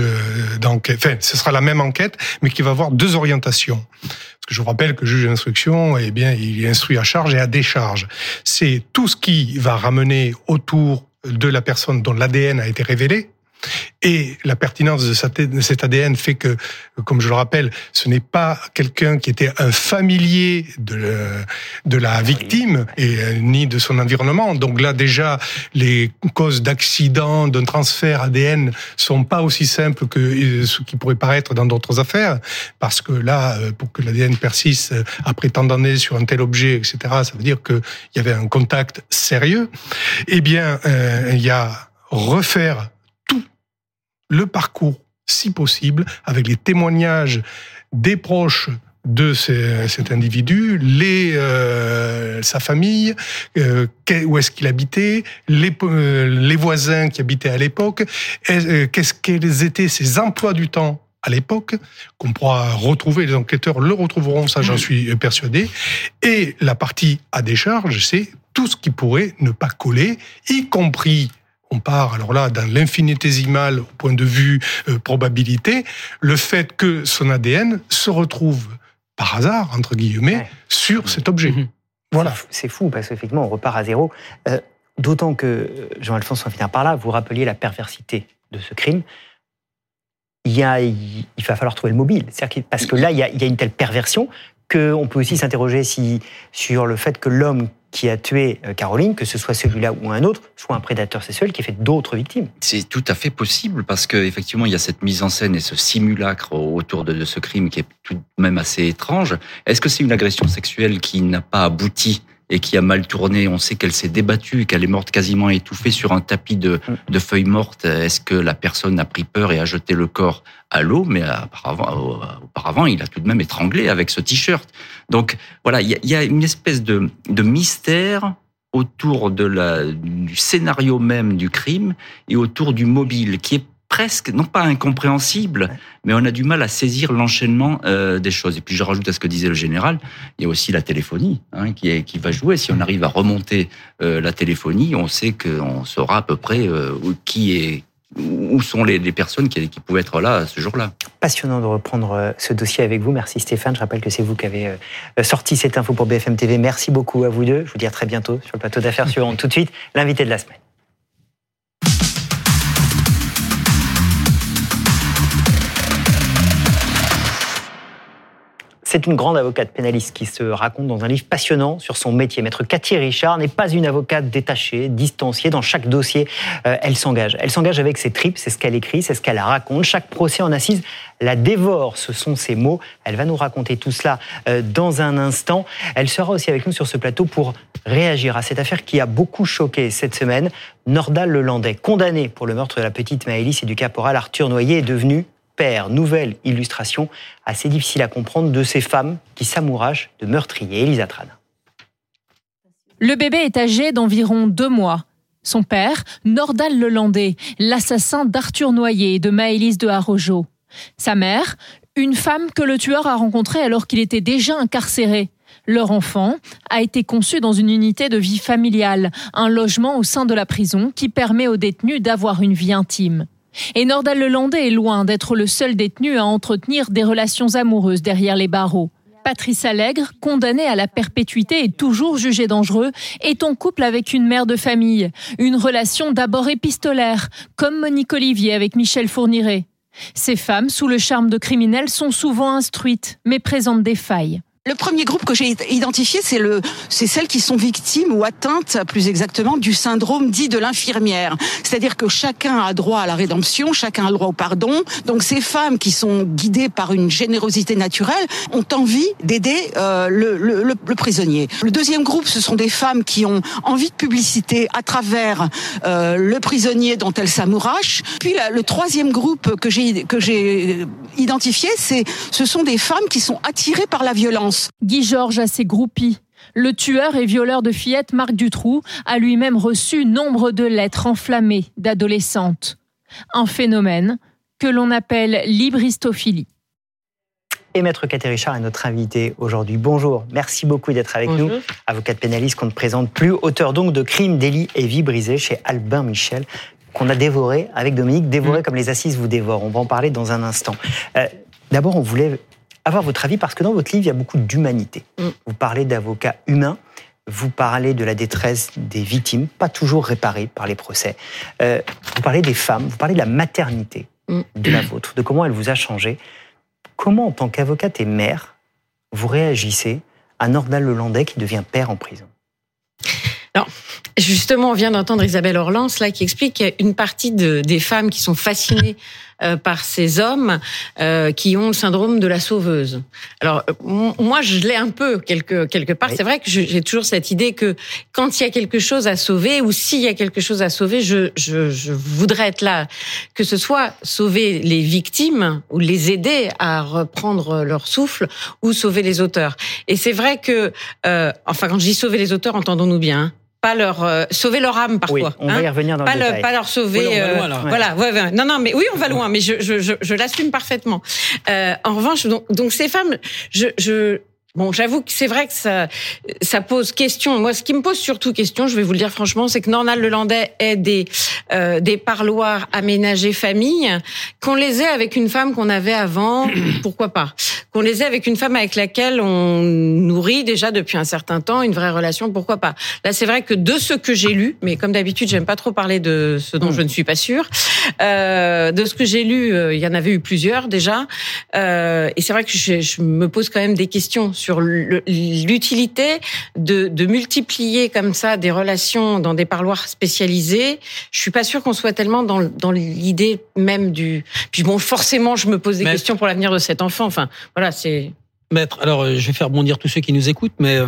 d'enquêtes. enfin, ce sera la même enquête, mais qui va avoir deux orientations. Parce que je vous rappelle que le juge d'instruction, eh bien, il instruit à charge et à décharge. C'est tout ce qui va ramener autour de la personne dont l'ADN a été révélé, et la pertinence de cet ADN fait que, comme je le rappelle, ce n'est pas quelqu'un qui était un familier de, de la victime et euh, ni de son environnement. Donc là, déjà, les causes d'accident, d'un transfert ADN sont pas aussi simples que euh, ce qui pourrait paraître dans d'autres affaires, parce que là, euh, pour que l'ADN persiste après tant d'années sur un tel objet, etc., ça veut dire qu'il y avait un contact sérieux. Eh bien, il y a refaire le parcours, si possible, avec les témoignages des proches de cet individu, les, euh, sa famille, euh, où est-ce qu'il habitait, les, euh, les voisins qui habitaient à l'époque, qu'est-ce quels étaient ses emplois du temps à l'époque, qu'on pourra retrouver, les enquêteurs le retrouveront, ça j'en suis persuadé. Et la partie à décharge, c'est tout ce qui pourrait ne pas coller, y compris on part alors là dans l'infinitésimal au point de vue euh, probabilité, le fait que son ADN se retrouve par hasard, entre guillemets, sur cet objet. Mhm. Voilà. C'est fou, parce qu'effectivement, on repart à zéro. Euh, d'autant que, euh, Jean-Alphonse, en finir par là, vous rappeliez la perversité de ce crime. Il, y a, il va falloir trouver le mobile. Parce que là, il y a, il y a une telle perversion qu'on peut aussi s'interroger si, sur le fait que l'homme qui a tué euh, Caroline, que ce soit celui-là ou un autre, soit un prédateur sexuel qui a fait d'autres victimes. C'est tout à fait possible parce qu'effectivement, il y a cette mise en scène et ce simulacre autour de ce crime qui est tout de même assez étrange. Est-ce que c'est une agression sexuelle qui n'a pas abouti et qui a mal tourné. On sait qu'elle s'est débattue, qu'elle est morte quasiment étouffée sur un tapis de, mm. de feuilles mortes. Est-ce que la personne a pris peur et a jeté le corps à l'eau? Mais auparavant, auparavant, il a tout de même étranglé avec ce t-shirt. Donc voilà, il y a, une espèce de, de mystère autour de la, du scénario même du crime et autour du mobile qui est presque, non pas incompréhensible, mais on a du mal à saisir l'enchaînement euh, des choses. Et puis je rajoute à ce que disait le général, il y a aussi la téléphonie hein, qui, est, qui va jouer. Si on arrive à remonter euh, la téléphonie, on sait qu'on saura à peu près euh, qui est où sont les, les personnes qui, qui, pouvaient être là ce jour-là. Passionnant de reprendre ce dossier avec vous. Merci Stéphane. Je rappelle que c'est vous qui avez sorti cette info pour BFM TV. Merci beaucoup à vous deux. Je vous dis à très bientôt sur le plateau d'affaires suivant. Tout de suite, l'invité de la semaine. C'est une grande avocate pénaliste qui se raconte dans un livre passionnant sur son métier. Maître Cathy Richard n'est pas une avocate détachée, distanciée. Dans chaque dossier, euh, elle s'engage. Elle s'engage avec ses tripes, c'est ce qu'elle écrit, c'est ce qu'elle raconte. Chaque procès en assise la dévore, ce sont ses mots. Elle va nous raconter tout cela euh, dans un instant. Elle sera aussi avec nous sur ce plateau pour réagir à cette affaire qui a beaucoup choqué cette semaine. Nordal Lelandais, condamné pour le meurtre de la petite Maëlys et du caporal Arthur Noyer, est devenu Nouvelle illustration assez difficile à comprendre de ces femmes qui s'amouragent de meurtriers. Elisa. Le bébé est âgé d'environ deux mois. Son père, Nordal Lelandais, l'assassin d'Arthur Noyer et de Maëlys de Harojo. Sa mère, une femme que le tueur a rencontrée alors qu'il était déjà incarcéré. Leur enfant a été conçu dans une unité de vie familiale, un logement au sein de la prison qui permet aux détenus d'avoir une vie intime. Et Nordal Lelandais est loin d'être le seul détenu à entretenir des relations amoureuses derrière les barreaux. Patrice Allègre, condamné à la perpétuité et toujours jugé dangereux, est en couple avec une mère de famille. Une relation d'abord épistolaire, comme Monique Olivier avec Michel Fourniret. Ces femmes, sous le charme de criminels, sont souvent instruites, mais présentent des failles. Le premier groupe que j'ai identifié, c'est le, c'est celles qui sont victimes ou atteintes, plus exactement, du syndrome dit de l'infirmière. C'est-à-dire que chacun a droit à la rédemption, chacun a droit au pardon. Donc ces femmes qui sont guidées par une générosité naturelle ont envie d'aider euh, le, prisonnier. Le deuxième groupe, ce sont des femmes qui ont envie de publicité à travers euh, le prisonnier dont elles s'amourachent. Puis le troisième groupe que j'ai que j'ai identifié, c'est ce sont des femmes qui sont attirées par la violence. Guy Georges a ses groupies. Le tueur et violeur de fillettes Marc Dutroux a lui-même reçu nombre de lettres enflammées d'adolescentes. Un phénomène que l'on appelle libristophilie. Et Maître Cathy Richard est notre invité aujourd'hui. Bonjour, merci beaucoup d'être avec Bonjour. nous. Avocate pénaliste qu'on ne présente plus, auteur donc de Crimes, délits et vie brisée chez Albin Michel, qu'on a dévoré avec Dominique, dévoré mmh. comme les assises vous dévorent. On va en parler dans un instant. Euh, D'abord, on voulait avoir votre avis parce que dans votre livre, il y a beaucoup d'humanité. Mm. Vous parlez d'avocats humains, vous parlez de la détresse des victimes, pas toujours réparées par les procès. Euh, vous parlez des femmes, vous parlez de la maternité mm. de la vôtre, de comment elle vous a changé. Comment, en tant qu'avocate et mère, vous réagissez à Nordal Lelandais qui devient père en prison? Alors, justement, on vient d'entendre Isabelle Orlans là qui explique qu'il y a une partie de, des femmes qui sont fascinées par ces hommes euh, qui ont le syndrome de la sauveuse. Alors euh, moi, je l'ai un peu quelque quelque part. C'est vrai que j'ai toujours cette idée que quand il y a quelque chose à sauver ou s'il y a quelque chose à sauver, je, je, je voudrais être là, que ce soit sauver les victimes ou les aider à reprendre leur souffle ou sauver les auteurs. Et c'est vrai que, euh, enfin, quand je dis sauver les auteurs, entendons-nous bien. Hein, pas leur euh, sauver leur âme parfois. Oui, on va y hein. revenir dans pas le détail. Pas leur sauver. Oui, euh, loin, voilà. Ouais, ouais. Non, non, mais oui, on va loin. Mais je, je, je, je l'assume parfaitement. Euh, en revanche, donc, donc ces femmes, je, je Bon, j'avoue que c'est vrai que ça, ça pose question. Moi, ce qui me pose surtout question, je vais vous le dire franchement, c'est que Nornal Lelandais ait des, euh, des parloirs aménagés famille, qu'on les ait avec une femme qu'on avait avant, pourquoi pas. Qu'on les ait avec une femme avec laquelle on nourrit déjà depuis un certain temps une vraie relation, pourquoi pas. Là, c'est vrai que de ce que j'ai lu, mais comme d'habitude, j'aime pas trop parler de ce dont je ne suis pas sûre, euh, de ce que j'ai lu, euh, il y en avait eu plusieurs déjà, euh, et c'est vrai que je, je me pose quand même des questions sur l'utilité de, de, multiplier comme ça des relations dans des parloirs spécialisés. Je suis pas sûre qu'on soit tellement dans, dans l'idée même du. Puis bon, forcément, je me pose des questions pour l'avenir de cet enfant. Enfin, voilà, c'est. Maître, alors euh, je vais faire bondir tous ceux qui nous écoutent, mais euh,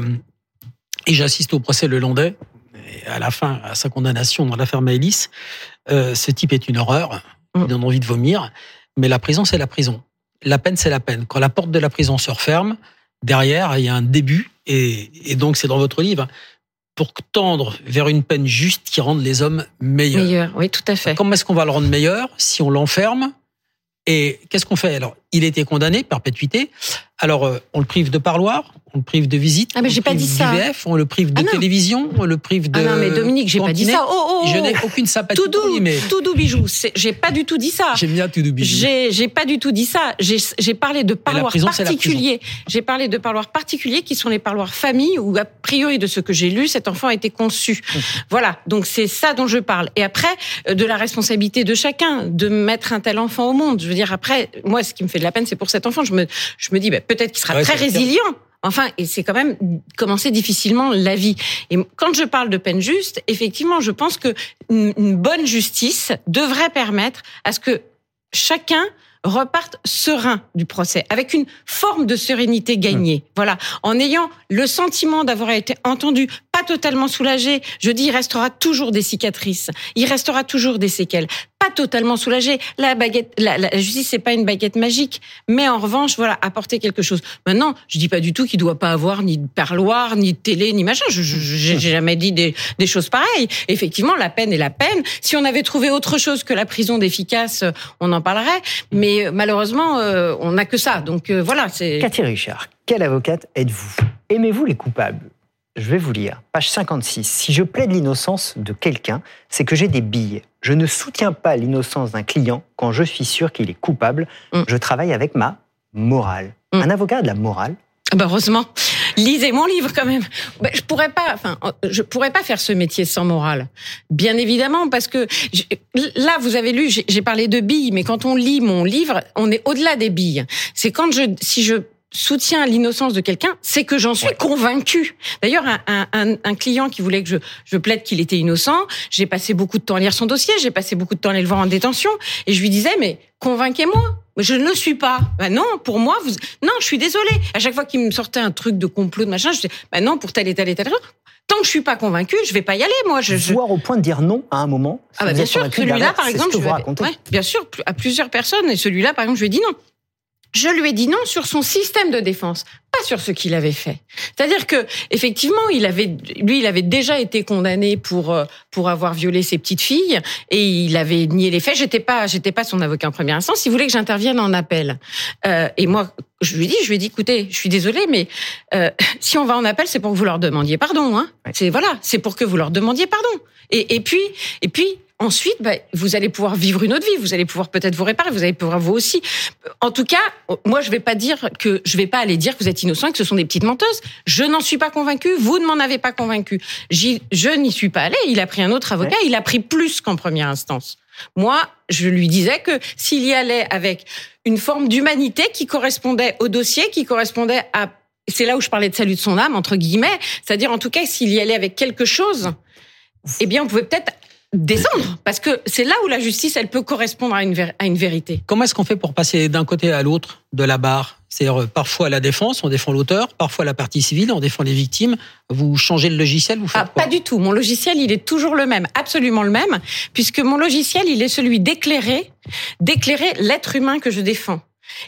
et j'assiste au procès Le Landais. Et à la fin, à sa condamnation dans l'affaire Maëlys, euh, ce type est une horreur. Il donne envie de vomir. Mais la prison, c'est la prison. La peine, c'est la peine. Quand la porte de la prison se referme, derrière, il y a un début, et, et donc c'est dans votre livre, pour tendre vers une peine juste qui rende les hommes meilleurs. Meilleur, oui, tout à fait. Comment est-ce qu'on va le rendre meilleur si on l'enferme Et qu'est-ce qu'on fait Alors, il était condamné, perpétuité. Alors, euh, on le prive de parloir, on le prive de visite. Ah, mais on j'ai le pas prive dit ça. on le prive de Ah, télévision, on le prive de. Ah non, mais Dominique, j'ai pas dit ça. Oh, oh, Je oh. n'ai aucune sympathie Tout pour lui, doux, mais. tout doux bijou. J'ai pas du tout dit ça. J'aime bien tout doux bijou. J'ai pas du tout dit ça. J'ai parlé de parloirs particuliers. J'ai parlé de parloirs particuliers qui sont les parloirs famille où, a priori, de ce que j'ai lu, cet enfant a été conçu. Voilà. Donc c'est ça dont je parle. Et après, euh, de la responsabilité de chacun de mettre un tel enfant au monde. Je veux dire, après, moi, ce qui me fait de la peine, c'est pour cet enfant. Je me, je me dis, bah, peut-être qu'il sera Ouais, très résilient. Enfin, et c'est quand même commencer difficilement la vie. Et quand je parle de peine juste, effectivement, je pense que une une bonne justice devrait permettre à ce que chacun reparte serein du procès, avec une forme de sérénité gagnée. Voilà, en ayant le sentiment d'avoir été entendu, pas totalement soulagé. Je dis, il restera toujours des cicatrices, il restera toujours des séquelles. Pas totalement soulagé. La baguette, la, la justice, c'est pas une baguette magique, mais en revanche, voilà, apporter quelque chose. Maintenant, je dis pas du tout qu'il doit pas avoir ni de parloir, ni de télé, ni machin. Je, j'ai jamais dit des, des choses pareilles. Effectivement, la peine est la peine. Si on avait trouvé autre chose que la prison d'efficace, euh, on en parlerait. Mais euh, malheureusement, euh, on n'a que ça. Donc euh, voilà. Cathy Richard, quelle avocate êtes-vous? Aimez-vous les coupables? Je vais vous lire. Page 56. Si je plaide l'innocence de quelqu'un, c'est que j'ai des billes. Je ne soutiens pas l'innocence d'un client quand je suis sûr qu'il est coupable. Je travaille avec ma morale. Un avocat a de la morale Ah bah heureusement. Lisez mon livre quand même. Bah, je pourrais pas, enfin, je pourrais pas faire ce métier sans morale. Bien évidemment, parce que là, vous avez lu, j'ai j'ai parlé de billes, mais quand on lit mon livre, on est au-delà des billes. C'est quand je, si je soutiens l'innocence de quelqu'un, c'est que j'en suis convaincu. D'ailleurs, un, un- un- client qui voulait que je, je plaide qu'il était innocent, j'ai passé beaucoup de temps à lire son dossier, j'ai passé beaucoup de temps à aller le voir en détention, et je lui disais, mais convainquez-moi. Mais Je ne le suis pas. Ben non, pour moi, vous... non, je suis désolée. À chaque fois qu'il me sortait un truc de complot, de machin, je disais, ben non, pour telle et telle et telle raison. Tant que je suis pas convaincue, je vais pas y aller, moi. Je, je- Voire au point de dire non à un moment. si Ah bah vous bien sûr, celui-là par exemple, je avais- ouais, bien sûr, à plusieurs personnes, et celui-là par exemple, je lui ai dit non. Je lui ai dit non sur son système de défense, pas sur ce qu'il avait fait. C'est-à-dire que effectivement, il avait, lui, il avait déjà été condamné pour euh, pour avoir violé ses petites filles et il avait nié les faits. J'étais pas, j'étais pas son avocat en première instance. Il voulait que j'intervienne en appel. Euh, et moi, je lui ai dit, je lui ai dit, écoutez, je suis désolée, mais euh, si on va en appel, c'est pour que vous leur demandiez pardon. Hein. C'est voilà, c'est pour que vous leur demandiez pardon. Et, et puis, et puis. Ensuite, bah, vous allez pouvoir vivre une autre vie. Vous allez pouvoir peut-être vous réparer. Vous allez pouvoir vous aussi. En tout cas, moi, je vais pas dire que je vais pas aller dire que vous êtes innocent et que ce sont des petites menteuses. Je n'en suis pas convaincue. Vous ne m'en avez pas convaincu. Je n'y suis pas allée. Il a pris un autre avocat. Il a pris plus qu'en première instance. Moi, je lui disais que s'il y allait avec une forme d'humanité qui correspondait au dossier, qui correspondait à c'est là où je parlais de salut de son âme entre guillemets, c'est-à-dire en tout cas s'il y allait avec quelque chose, eh bien on pouvait peut-être descendre parce que c'est là où la justice elle peut correspondre à une à une vérité. Comment est-ce qu'on fait pour passer d'un côté à l'autre de la barre? C'est-à-dire, euh, parfois la défense, on défend l'auteur, parfois la partie civile, on défend les victimes. Vous changez le logiciel, vous faites Ah, pas du tout. Mon logiciel, il est toujours le même, absolument le même, puisque mon logiciel, il est celui d'éclairer, d'éclairer l'être humain que je défends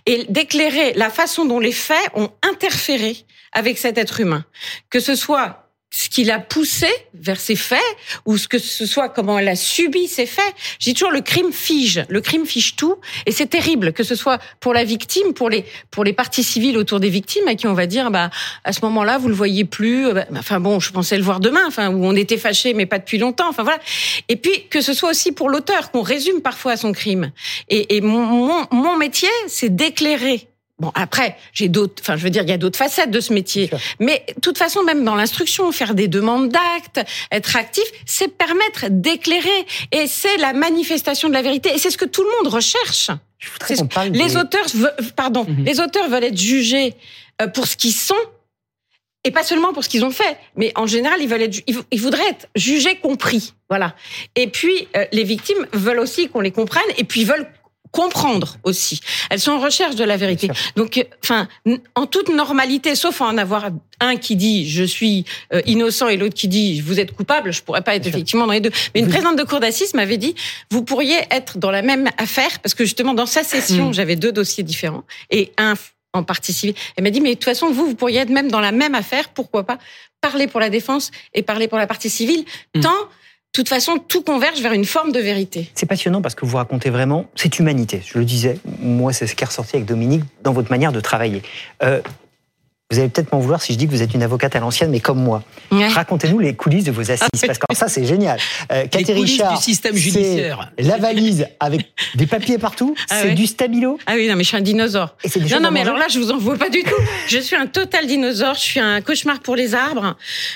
et d'éclairer la façon dont les faits ont interféré avec cet être humain, que ce soit ce qui l'a poussé vers ces faits ou ce que ce soit comment elle a subi ces faits. J'ai toujours le crime fige, le crime fige tout et c'est terrible que ce soit pour la victime, pour les pour les parties civiles autour des victimes à qui on va dire bah à ce moment-là vous le voyez plus, euh, bah, enfin bon je pensais le voir demain, enfin où on était fâché mais pas depuis longtemps, enfin voilà. Et puis que ce soit aussi pour l'auteur qu'on résume parfois son crime. Et, et mon, mon mon métier c'est d'éclairer Bon, après, j'ai d'autres, enfin, je veux dire, il y a d'autres facettes de ce métier. Mais, de toute façon, même dans l'instruction, faire des demandes d'actes, être actif, c'est permettre d'éclairer. Et c'est la manifestation de la vérité. Et c'est ce que tout le monde recherche. C'est ce- parle Les des- auteurs, ve- pardon, les auteurs veulent être jugés euh, pour ce qu'ils sont. Et pas seulement pour ce qu'ils ont fait, mais en général, ils veulent être, ils voudraient être jugés, compris, voilà. Et puis, euh, les victimes veulent aussi qu'on les comprenne, et puis veulent comprendre aussi. Elles sont en recherche de la vérité. Donc, euh, enfin, en toute normalité, sauf à en avoir un qui dit je suis euh, innocent et l'autre qui dit vous êtes coupable, je pourrais pas être effectivement dans les deux. Mais une présidente de cour d'assises m'avait dit vous pourriez être dans la même affaire parce que justement dans sa session Mm. j'avais deux dossiers différents et un en partie civile. Elle m'a dit, mais de toute façon, vous, vous pourriez être même dans la même affaire, pourquoi pas parler pour la défense et parler pour la partie civile, Hmm. tant, toute façon, tout converge vers une forme de vérité. C'est passionnant parce que vous racontez vraiment cette humanité. Je le disais, moi, c'est ce qui est ressorti avec Dominique dans votre manière de travailler. Euh, vous allez peut-être m'en vouloir si je dis que vous êtes une avocate à l'ancienne, mais comme moi. Racontez-nous les coulisses de vos assises, parce que ça, c'est génial. Euh, coulisses Richard, du système judiciaire. La valise avec des papiers partout, Ah c'est ouais. du stabilo. Ah oui, non, mais je suis un dinosaure. Et non, non, mais alors là, je vous en veux pas du tout. Je suis un total dinosaure. Je suis un cauchemar pour les arbres.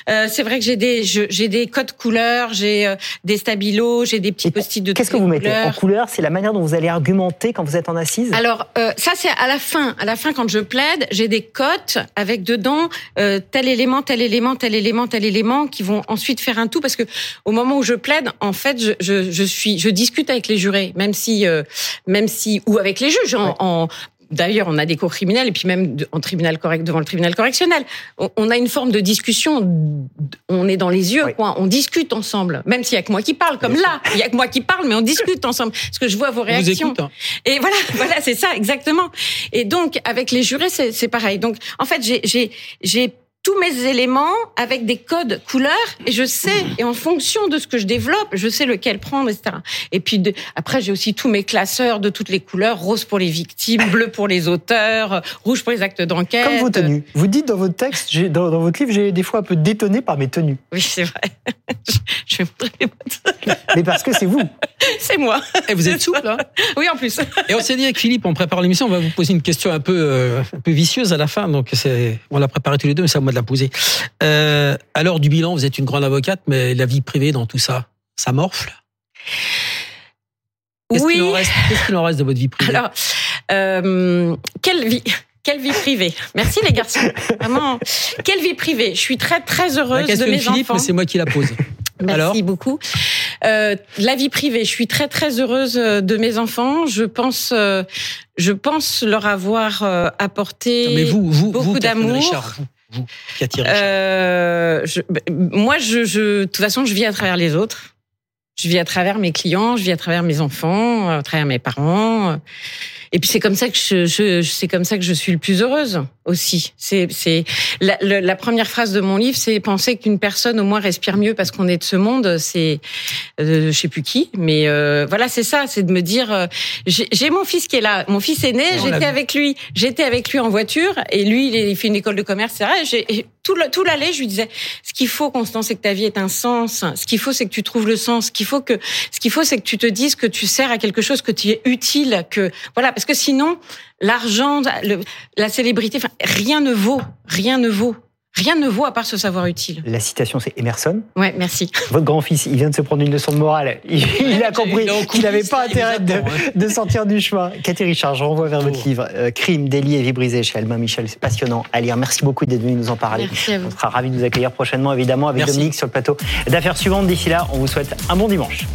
Euh, c'est vrai que j'ai des, j'ai des codes couleurs, j'ai euh, des stabilos, j'ai des petits post-it de Qu'est-ce que vous les mettez en couleur? C'est la manière dont vous allez argumenter quand vous êtes en assise? Alors euh, ça c'est à la fin. À la fin quand je plaide, j'ai des cotes avec dedans euh, tel élément, tel élément, tel élément, tel élément qui vont ensuite faire un tout parce que au moment où je plaide, en fait, je, je, je suis, je discute avec les jurés, même si, euh, même si ou avec les juges en. en D'ailleurs, on a des cours criminels et puis même en tribunal correct devant le tribunal correctionnel, on, a une forme de discussion. On est dans les yeux, quoi. On discute ensemble, même s'il y a que moi qui parle, comme là, il y a que moi qui parle, mais on discute ensemble parce que je vois vos réactions. écoute, hein. Et voilà, voilà, c'est ça, exactement. Et donc, avec les jurés, c'est c'est pareil. Donc, en fait, j'ai- j'ai j'ai tous mes éléments avec des codes couleurs et je sais, et en fonction de ce que je développe, je sais lequel prendre, etc. Et puis de- après, j'ai aussi tous mes classeurs de toutes les couleurs, rose pour les victimes, bleu pour les auteurs, rouge pour les actes d'enquête. Comme vos tenues. Vous dites dans votre texte, dans, dans votre livre, j'ai des fois un peu détonné par mes tenues. Oui, c'est vrai. je vais montrer les bottes. Mais parce que c'est vous. C'est moi. Et vous êtes souple, hein Oui, en plus. Et on s'est dit avec Philippe, on prépare l'émission, on va vous poser une question un peu, euh, un peu vicieuse à la fin. Donc c'est, on l'a préparée tous les deux, mais c'est à moi de la poser. Euh, l'heure du bilan, vous êtes une grande avocate, mais la vie privée dans tout ça, ça morfle? Qu'est-ce Oui. qu'il en reste en de votre vie privée? Alors, euh, quelle vie quelle vie privée? Merci les garçons. Vraiment, quelle vie privée? Je suis très très heureuse de mes Philippe, enfants. c'est moi qui la pose. Merci Alors? beaucoup. Euh, la vie privée, je suis très très heureuse de mes enfants. Je pense, euh, je pense leur avoir euh, apporté Non, mais vous, vous, beaucoup d'amour. Euh, je- ben, moi, je, je, de toute façon, je vis à travers les autres. Je vis à travers mes clients, je vis à travers mes enfants, à travers mes parents. Et puis c'est comme ça que je, je, c'est comme ça que je suis le plus heureuse aussi. C'est, c'est la, première phrase de mon livre, c'est penser qu'une personne au moins respire mieux parce qu'on est de ce monde. C'est, euh, je sais plus qui, mais euh, voilà, c'est ça, c'est de me dire, euh, j'ai mon fils qui est là, mon fils est né, j'étais avec lui, j'étais avec lui en voiture et lui, il fait une école de commerce, c'est vrai. J'ai tout l'allée, je lui disais, ce qu'il faut, Constance, c'est que ta vie ait un sens. Ce qu'il faut, c'est que tu trouves le sens. Ce faut que, ce qu'il faut, c'est que tu te dises que tu sers à quelque chose, que tu es utile, que voilà, parce que sinon, l'argent, la célébrité, rien ne vaut, rien ne vaut, rien ne vaut à part ce savoir utile. La citation, c'est Emerson. Ouais, merci. Votre grand-fils, il vient de se prendre une leçon de morale. Il, il a compris qu'il n'avait pas intérêt de, sortir du chemin. Cathy Richard, je renvoie vers votre livre euh, Crime, délit et vie brisée chez Albin Michel. C'est passionnant à lire. Merci beaucoup d'être venu nous en parler. Merci à vous. On sera ravis de vous accueillir prochainement, évidemment, avec Merci. Dominique sur le plateau d'affaires suivantes. D'ici là, on vous souhaite un bon dimanche.